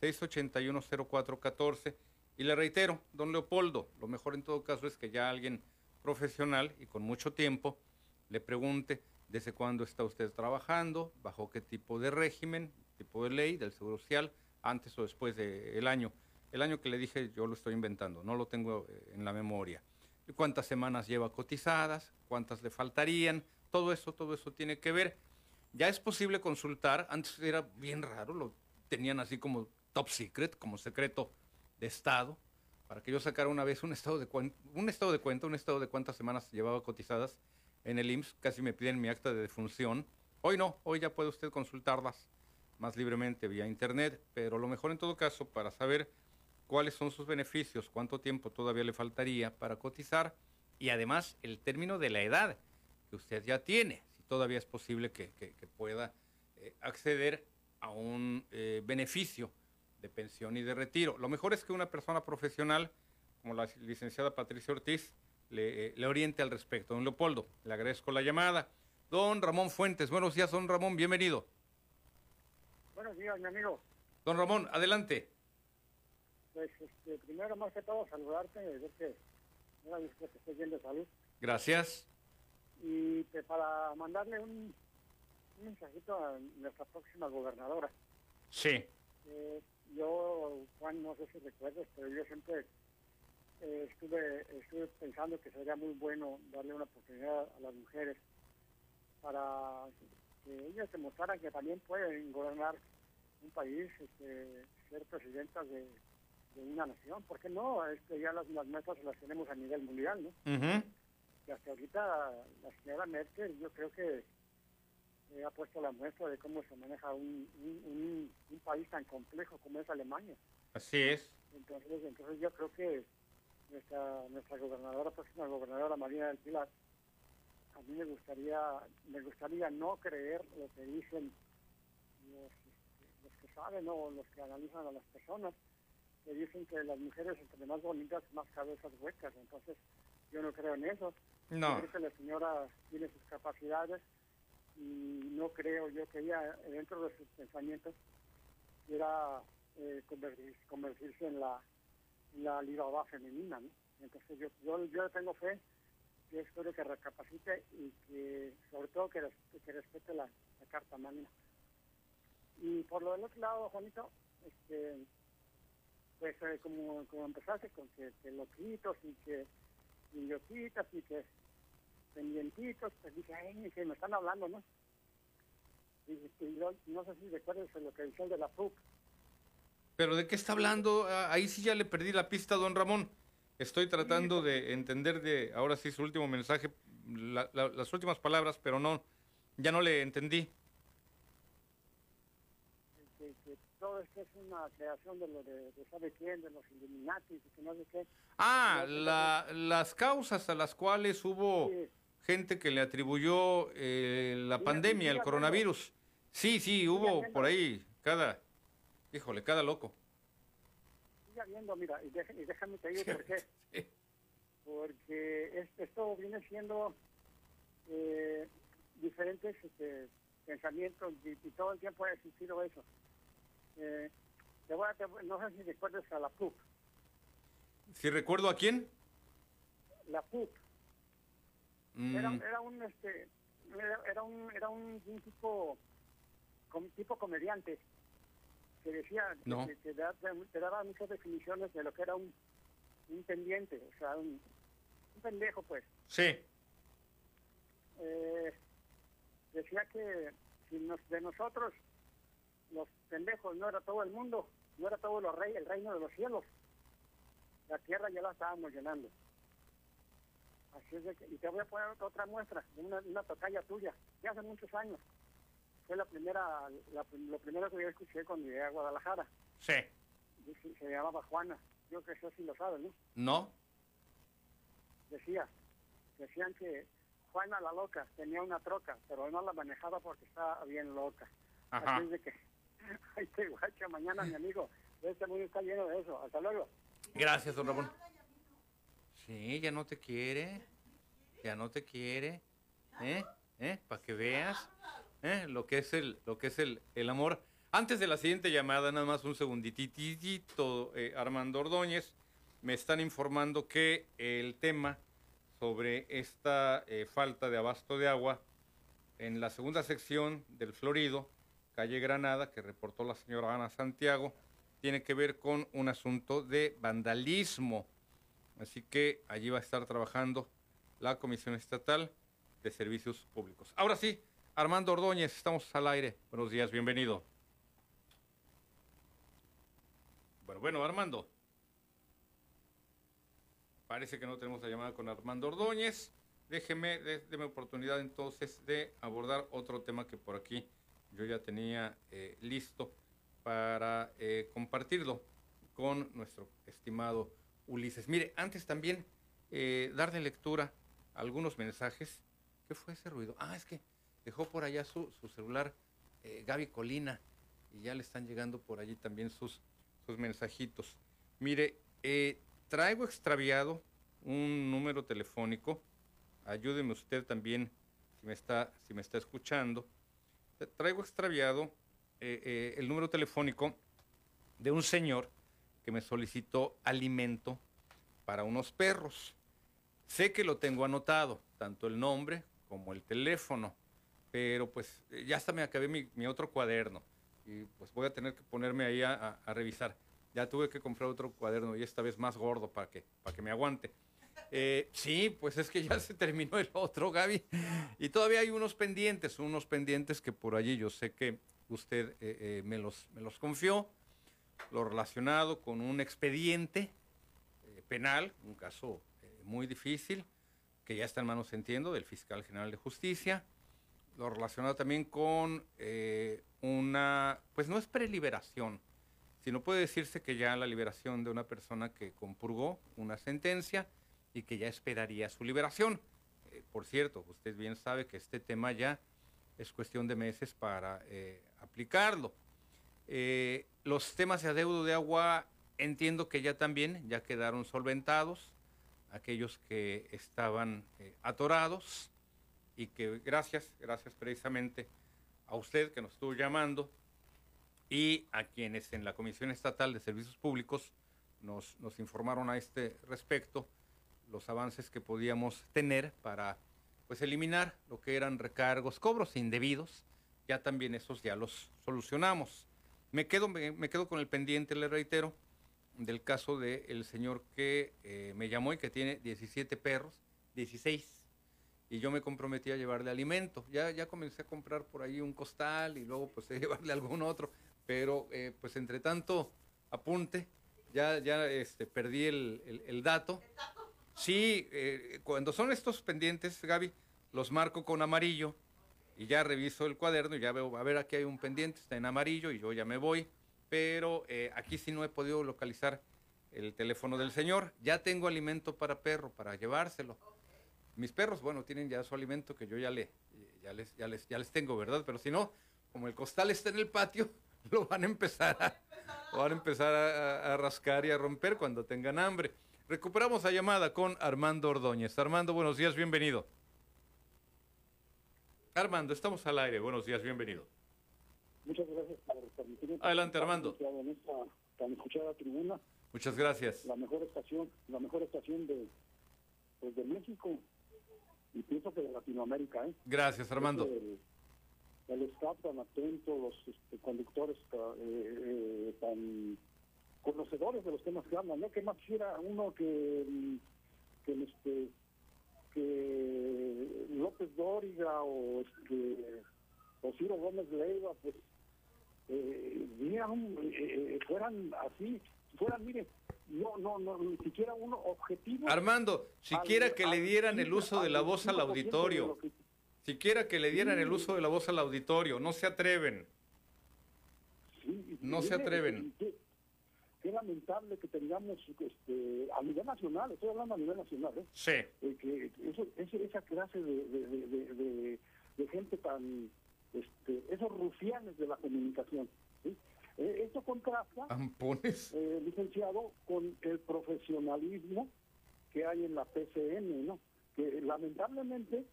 681-0414. Y le reitero, don Leopoldo, lo mejor en todo caso es que ya alguien profesional y con mucho tiempo le pregunte desde cuándo está usted trabajando, bajo qué tipo de régimen, tipo de ley del Seguro Social, antes o después del año. El año que le dije yo lo estoy inventando, no lo tengo eh, en la memoria. Cuántas semanas lleva cotizadas, cuántas le faltarían, todo eso, todo eso tiene que ver. Ya es posible consultar, antes era bien raro, lo tenían así como top secret, como secreto de Estado, para que yo sacara una vez un estado de, cuen- un estado de cuenta, un estado de cuántas semanas llevaba cotizadas en el IMSS, casi me piden mi acta de defunción. Hoy no, hoy ya puede usted consultarlas más libremente vía internet, pero lo mejor en todo caso para saber cuáles son sus beneficios, cuánto tiempo todavía le faltaría para cotizar y además el término de la edad que usted ya tiene, si todavía es posible que, que- que pueda eh, acceder a un eh, beneficio de pensión y de retiro. Lo mejor es que una persona profesional como la licenciada Patricia Ortiz le, eh, le oriente al respecto. Don Leopoldo, le agradezco la llamada. Don Ramón Fuentes, buenos días, don Ramón, bienvenido. Buenos días, mi amigo. Don Ramón, adelante. Pues, este, primero, más que todo, saludarte, ver que que estés bien de salud. Gracias. Y pues, para mandarle un, un mensajito a nuestra próxima gobernadora. Sí. Eh, yo, Juan, no sé si recuerdas, pero yo siempre eh, estuve, estuve pensando que sería muy bueno darle una oportunidad a las mujeres para que ellas demostraran que también pueden gobernar un país, este, ser presidentas de, de una nación. ¿Por qué no? Este, ya las, las nuestras las tenemos a nivel mundial, ¿no? Ujú. Y hasta ahorita la señora Merkel yo creo que eh, ha puesto la muestra de cómo se maneja un, un, un- un país tan complejo como es Alemania. Así es. Entonces, entonces yo creo que nuestra nuestra gobernadora, próxima gobernadora María del Pilar, a mí me gustaría me gustaría no creer lo que dicen los, los que saben o los que analizan a las personas, que dicen que las mujeres entre más bonitas, más cabezas huecas. Entonces, yo no creo en eso. No. Que la señora tiene sus capacidades y no creo yo que ella, dentro de sus pensamientos, quiera eh, convertir- convertirse en la, la femenina. ¿no? Entonces, yo, yo, yo tengo fe yo espero que recapacite y que, sobre todo, que, que respete la, la Carta Magna. Y por lo del otro lado, Juanito, este, pues eh, como, como empezaste con que, que loquitos y que idiotitas y que pendientitos, pues dije, ay, que me están hablando, ¿no? Y, y yo no sé si recuerdas lo que el de la PUC. ¿Pero de qué está hablando? Ah, Ahí sí ya le perdí la pista, don Ramón. Estoy tratando de entender de, ahora sí, su último mensaje, la- la- las últimas palabras, pero no, ya no le entendí. Que, que todo esto es una creación de lo de, de sabe quién, de los Illuminati y que no sé qué. Ah, la- las causas a las cuales hubo gente que le atribuyó eh, la Siga- pandemia, el siga coronavirus. Sí, sí, hubo por ahí cada, híjole, cada loco. Siga viendo, mira, y, deja- y déjame te digo por qué. Porque es- esto viene siendo eh, diferentes este, pensamientos y, y todo el tiempo ha existido eso. Eh, te voy a, te no sé si recuerdas a la PUC. Si recuerdo a quién, La PUC mm, era, era un este era, era un era un, un tipo com- tipo comediante que decía que- No. que, que da- te daba muchas definiciones de lo que era un, un pendiente, o sea, un, un pendejo, pues. sí, Eh, decía que si nos, de nosotros, los pendejos, no era todo el mundo, no era todo los rey, el reino de los cielos. La tierra ya la estábamos llenando. Así es de que, y te voy a poner otra muestra, una, una tocaya tuya, de hace muchos años. Fue la primera, la, lo primero que yo escuché cuando llegué a Guadalajara. sí, Dice- Se llamaba Juana. Yo que sé si lo sabes, ¿no? no, decía, decían que Juana la loca tenía una troca, pero no la manejaba porque estaba bien loca. Ajá. Así es de que, ay, te guacha, mañana mi amigo, este mundo está lleno de eso. Hasta luego. Gracias, don Ramón. Sí, ya no te quiere. Ya no te quiere. ¿Eh? ¿Eh? Para que veas. ¿Eh? Lo que es el, lo que es el, el amor. Antes de la siguiente llamada, nada más un segundititito, eh, Armando Ordóñez, me están informando que el tema sobre esta eh, falta de abasto de agua en la segunda sección del Florido, calle Granada, que reportó la señora Ana Santiago, tiene que ver con un asunto de vandalismo. Así que allí va a estar trabajando la Comisión Estatal de Servicios Públicos. Ahora sí, Armando Ordóñez, estamos al aire. Buenos días, bienvenido. Bueno, bueno, Armando. Parece que no tenemos la llamada con Armando Ordóñez. Déjeme, dé- déme oportunidad entonces de abordar otro tema que por aquí yo ya tenía eh, listo para eh, compartirlo con nuestro estimado Ulises. Mire, antes también eh, darle lectura a algunos mensajes. ¿Qué fue ese ruido? Ah, es que dejó por allá su, su celular eh, Gaby Colina y ya le están llegando por allí también sus, sus mensajitos. Mire, eh, traigo extraviado un número telefónico. Ayúdeme usted también si me está, si me está escuchando. Tra- Traigo extraviado eh, eh, el número telefónico de un señor que me solicitó alimento para unos perros. Sé que lo tengo anotado, tanto el nombre como el teléfono, pero pues eh, ya hasta me acabé mi, otro cuaderno. y pues voy a tener que ponerme ahí a, a- a revisar. Ya tuve que comprar otro cuaderno y esta vez más gordo para que, para que me aguante. Eh, sí, pues es que ya se terminó el otro, Gaby. Y todavía hay unos pendientes, unos pendientes que por allí yo sé que usted eh, eh, me, los, me los confió. Lo relacionado con un expediente penal, un caso muy difícil, que ya está en manos, entiendo, del fiscal general de justicia. Lo relacionado también con una, pues no es preliberación, sino puede decirse que ya la liberación de una persona que compurgó una sentencia y que ya esperaría su liberación. Eh, por cierto, usted bien sabe que este tema ya es cuestión de meses para eh, aplicarlo. Eh, los temas de adeudo de agua entiendo que ya también ya quedaron solventados, aquellos que estaban atorados y que gracias, gracias precisamente a usted que nos estuvo llamando y a quienes en la Comisión Estatal de Servicios Públicos nos, nos informaron a este respecto los avances que podíamos tener para pues eliminar lo que eran recargos, cobros indebidos, ya también esos ya los solucionamos. Me quedo, me, quedo con el pendiente, le reitero, del caso del señor que eh, me llamó y que tiene 17 perros, 16, y yo me comprometí a llevarle alimento. Ya, ya comencé a comprar por ahí un costal y luego pues a llevarle algún otro, pero eh, pues entre tanto apunte, ya, ya este, perdí el- el dato. Sí, eh, cuando son estos pendientes, Gaby, los marco con amarillo y ya reviso el cuaderno y ya veo, a ver, aquí hay un pendiente, está en amarillo y yo ya me voy, pero eh, aquí sí no he podido localizar el teléfono del señor. Ya tengo alimento para perro, para llevárselo. Mis perros, bueno, tienen ya su alimento que yo ya, le, ya, les, ya, les, ya les tengo, ¿verdad? Pero si no, como el costal está en el patio, lo van a empezar a, van a, empezar a rascar y a romper cuando tengan hambre. Recuperamos la llamada con Armando Ordóñez. Armando, buenos días, bienvenido. Armando, estamos al aire. Buenos días, bienvenido. Muchas gracias por permitirme. Adelante, Armando. En esta tan escuchada tribuna, Muchas gracias. la mejor estación, la mejor estación de, pues, de México y pienso que de Latinoamérica, ¿eh? Gracias, Armando. El, el staff tan atento, los este, conductores eh, eh, tan conocedores de los temas que hablan, ¿no? Que más quisiera uno que, mm, que este que López Dóriga o este o Ciro Gómez Leiva pues eh, vieran, eh, eh, fueran así fueran mire no no no ni siquiera uno objetivo Armando, siquiera que le dieran el uso de la voz al auditorio. Siquiera que le dieran el uso de la voz al auditorio. No se atreven. No se atreven. Qué lamentable que tengamos este, a nivel nacional, estoy hablando a nivel nacional, ¿eh? Sí. Eh, que eso, esa clase de, de, gente tan, este, esos rufianes de la comunicación. ¿sí? Eh, esto contrasta, eh, licenciado, con el profesionalismo que hay en la PCN, ¿no? Que lamentablemente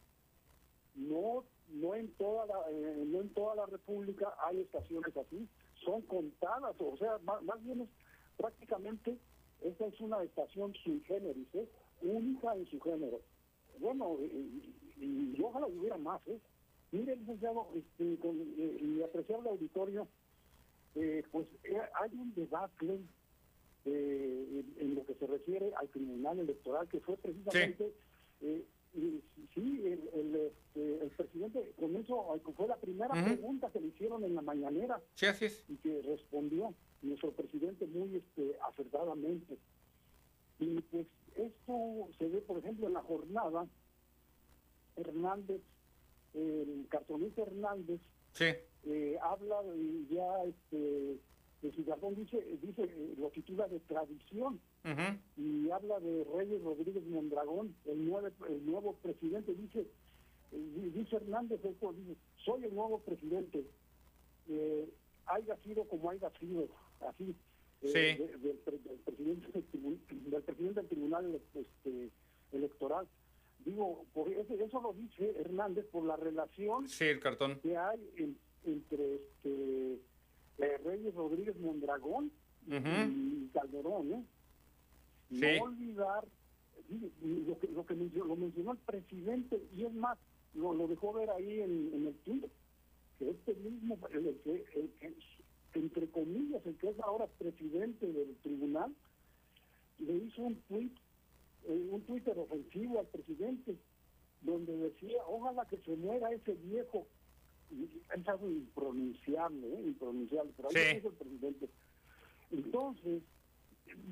no no en toda la eh, no en toda la república hay estaciones así son contadas o sea más, más bien es prácticamente esta es una estación sui generis ¿eh? única en su género bueno y, y- y ojalá hubiera más ¿eh? mire licenciado este, con, eh, y apreciable auditorio eh, pues eh, hay un debate eh, en, en lo que se refiere al tribunal electoral que fue precisamente y sí, el, el, este, el presidente, con eso fue la primera pregunta que le hicieron en la mañanera Sí, así es. y que respondió nuestro presidente muy este, acertadamente. Y pues esto se ve, por ejemplo, en la jornada, Hernández, el cartonista Hernández, Sí. eh, habla de ya, este, de dice, dice, eh, lo titula de tradición y habla de Reyes Rodríguez Mondragón, el nuevo, el nuevo presidente, dice, eh, di- dice Hernández, esto, dice, soy el nuevo presidente, eh, haya sido como haya sido, así, eh, Sí. de- del, pre- del presidente del, del presidente del tribunal este, electoral. Digo, por eso, eso lo dice Hernández por la relación Sí, el cartón. que hay en- entre este, eh, Reyes Rodríguez Mondragón y- Calderón, ¿eh? Sí. No olvidar lo que, lo que mencionó, lo mencionó el presidente y es más, lo, lo dejó ver ahí en, en el Twitter, que este mismo, el el que, entre comillas, el que es ahora presidente del tribunal, le hizo un tuit, eh, un Twitter ofensivo al presidente, donde decía, ojalá que se muera ese viejo, es algo impronunciable, ¿eh? impronunciable, pero ahí Sí. puso el presidente. Entonces,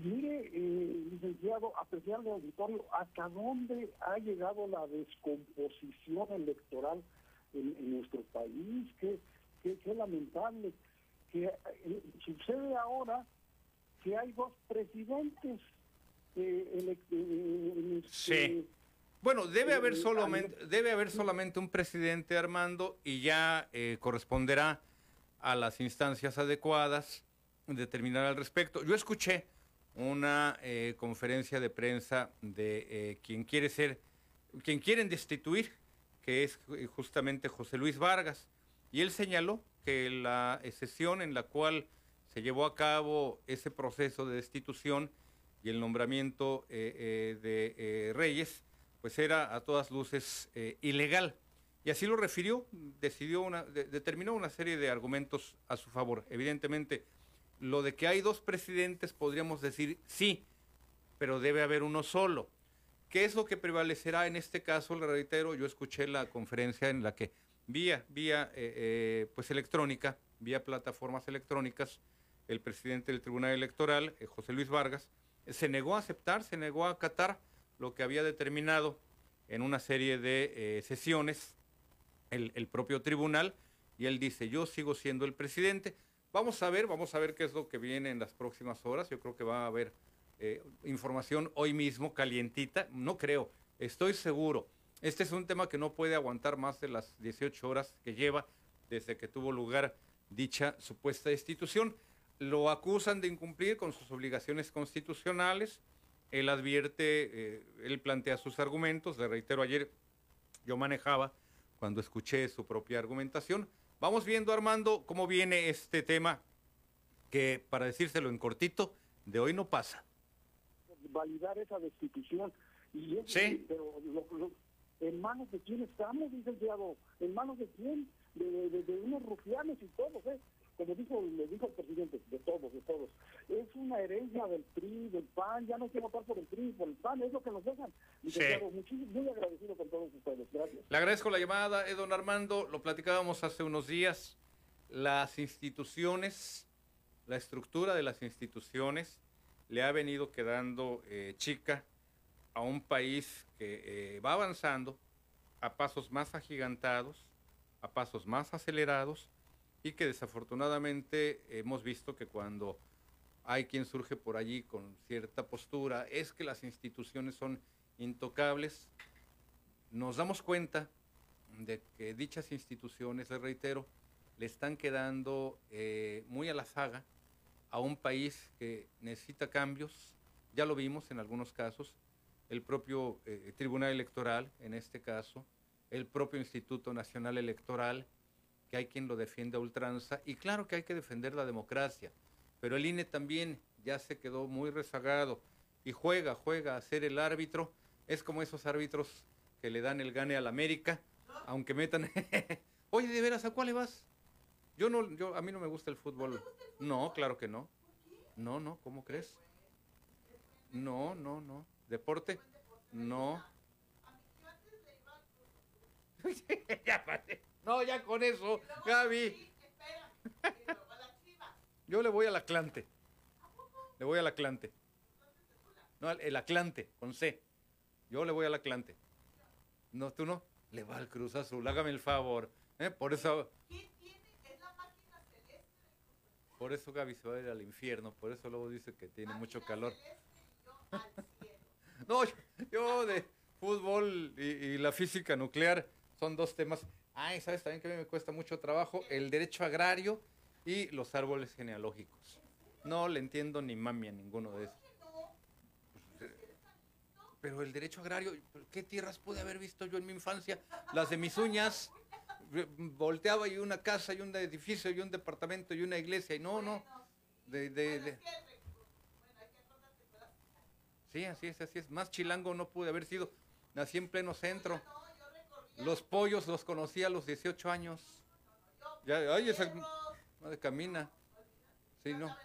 mire, eh, licenciado, apreciable auditorio, hasta dónde ha llegado la descomposición electoral en, en nuestro país, qué, qué, qué lamentable. Que eh, sucede ahora que hay dos presidentes eh, eh, este- Sí. Bueno, debe haber eh, solamente, debe haber solamente un presidente, Armando, y ya corresponderá a las instancias adecuadas determinar al respecto. Yo escuché una eh, conferencia de prensa de eh, quien quiere ser, quien quieren destituir, que es justamente José Luis Vargas, y él señaló que la sesión en la cual se llevó a cabo ese proceso de destitución y el nombramiento eh, eh, de eh, Reyes, pues era a todas luces ilegal. Y así lo refirió, decidió una, de- determinó una serie de argumentos a su favor. Evidentemente, lo de que hay dos presidentes podríamos decir sí, pero debe haber uno solo. ¿Qué es lo que prevalecerá en este caso? Le reitero, yo escuché la conferencia en la que vía, vía eh, eh, pues electrónica, vía plataformas electrónicas, el presidente del Tribunal Electoral, eh, José Luis Vargas, se negó a aceptar, se negó a acatar lo que había determinado en una serie de eh, sesiones el, propio tribunal y él dice, yo sigo siendo el presidente. Vamos a ver, vamos a ver qué es lo que viene en las próximas horas. Yo creo que va a haber información hoy mismo calientita. No creo, estoy seguro. Este es un tema que no puede aguantar más de las 18 horas que lleva desde que tuvo lugar dicha supuesta destitución. Lo acusan de incumplir con sus obligaciones constitucionales. Él advierte, eh, él plantea sus argumentos. Le reitero, ayer yo manejaba cuando escuché su propia argumentación. Vamos viendo, Armando, cómo viene este tema que, para decírselo en cortito, de hoy no pasa. validar esa destitución. Y es- Sí. Pero lo- lo- en manos de quién estamos, licenciado, en manos de quién, de, de- de- unos rufianes y todos, ¿eh? Como dijo, le dijo el presidente, de todos, de todos. Es una herencia del PRI, del PAN, ya no quiero votar por el PRI, por el PAN, es lo que nos dejan. Licenciado, muchísimo, muy agradecido con todos ustedes, gracias. Le agradezco la llamada, eh, don Armando. Lo platicábamos hace unos días. Las instituciones, la estructura de las instituciones le ha venido quedando eh, chica a un país que eh, va avanzando a pasos más agigantados, a pasos más acelerados y que desafortunadamente hemos visto que cuando hay quien surge por allí con cierta postura, es que las instituciones son intocables, nos damos cuenta de que dichas instituciones, les reitero, le están quedando eh, muy a la saga a un país que necesita cambios, ya lo vimos en algunos casos, el propio eh, Tribunal Electoral, en este caso, el propio Instituto Nacional Electoral, que hay quien lo defiende a ultranza, y claro que hay que defender la democracia, pero el INE también ya se quedó muy rezagado y juega, juega a ser el árbitro, es como esos árbitros que le dan el gane al América, aunque metan... Oye, de veras, ¿a cuál le vas? Yo no, yo, a mí no me gusta el fútbol. No, claro que no. No, no, ¿cómo crees? No, no, no. ¿Deporte? No. No, ya con eso, Gaby. Yo le voy al Atlante. Le voy al Atlante. No, el Atlante, con C. Yo le voy al Atlante. No, tú no. Le va al Cruz Azul. Hágame el favor. ¿eh? Por eso. Por eso Gaby se va a ir al infierno. Por eso luego dice que tiene mucho calor. No, yo, yo de fútbol y, la física nuclear son dos temas. Ay, ¿sabes también que a mí me cuesta mucho trabajo? El derecho agrario y los árboles genealógicos. No le entiendo ni mami a ninguno de esos. Pero el derecho agrario, ¿qué tierras pude haber visto yo en mi infancia? Las de mis uñas. Volteaba y una casa y un edificio y un departamento y una iglesia y no, no. De, de, de- Sí, así es, así es. Más chilango no pude haber sido. Nací en pleno centro. Los pollos los conocí a los 18 años. Ya, ay, esa madre camina. Sí, no.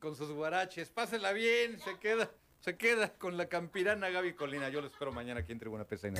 Con sus guaraches. Pásela bien, se queda, se queda con la campirana Gaby Colina. Yo lo espero mañana aquí en Tribuna Pesa y.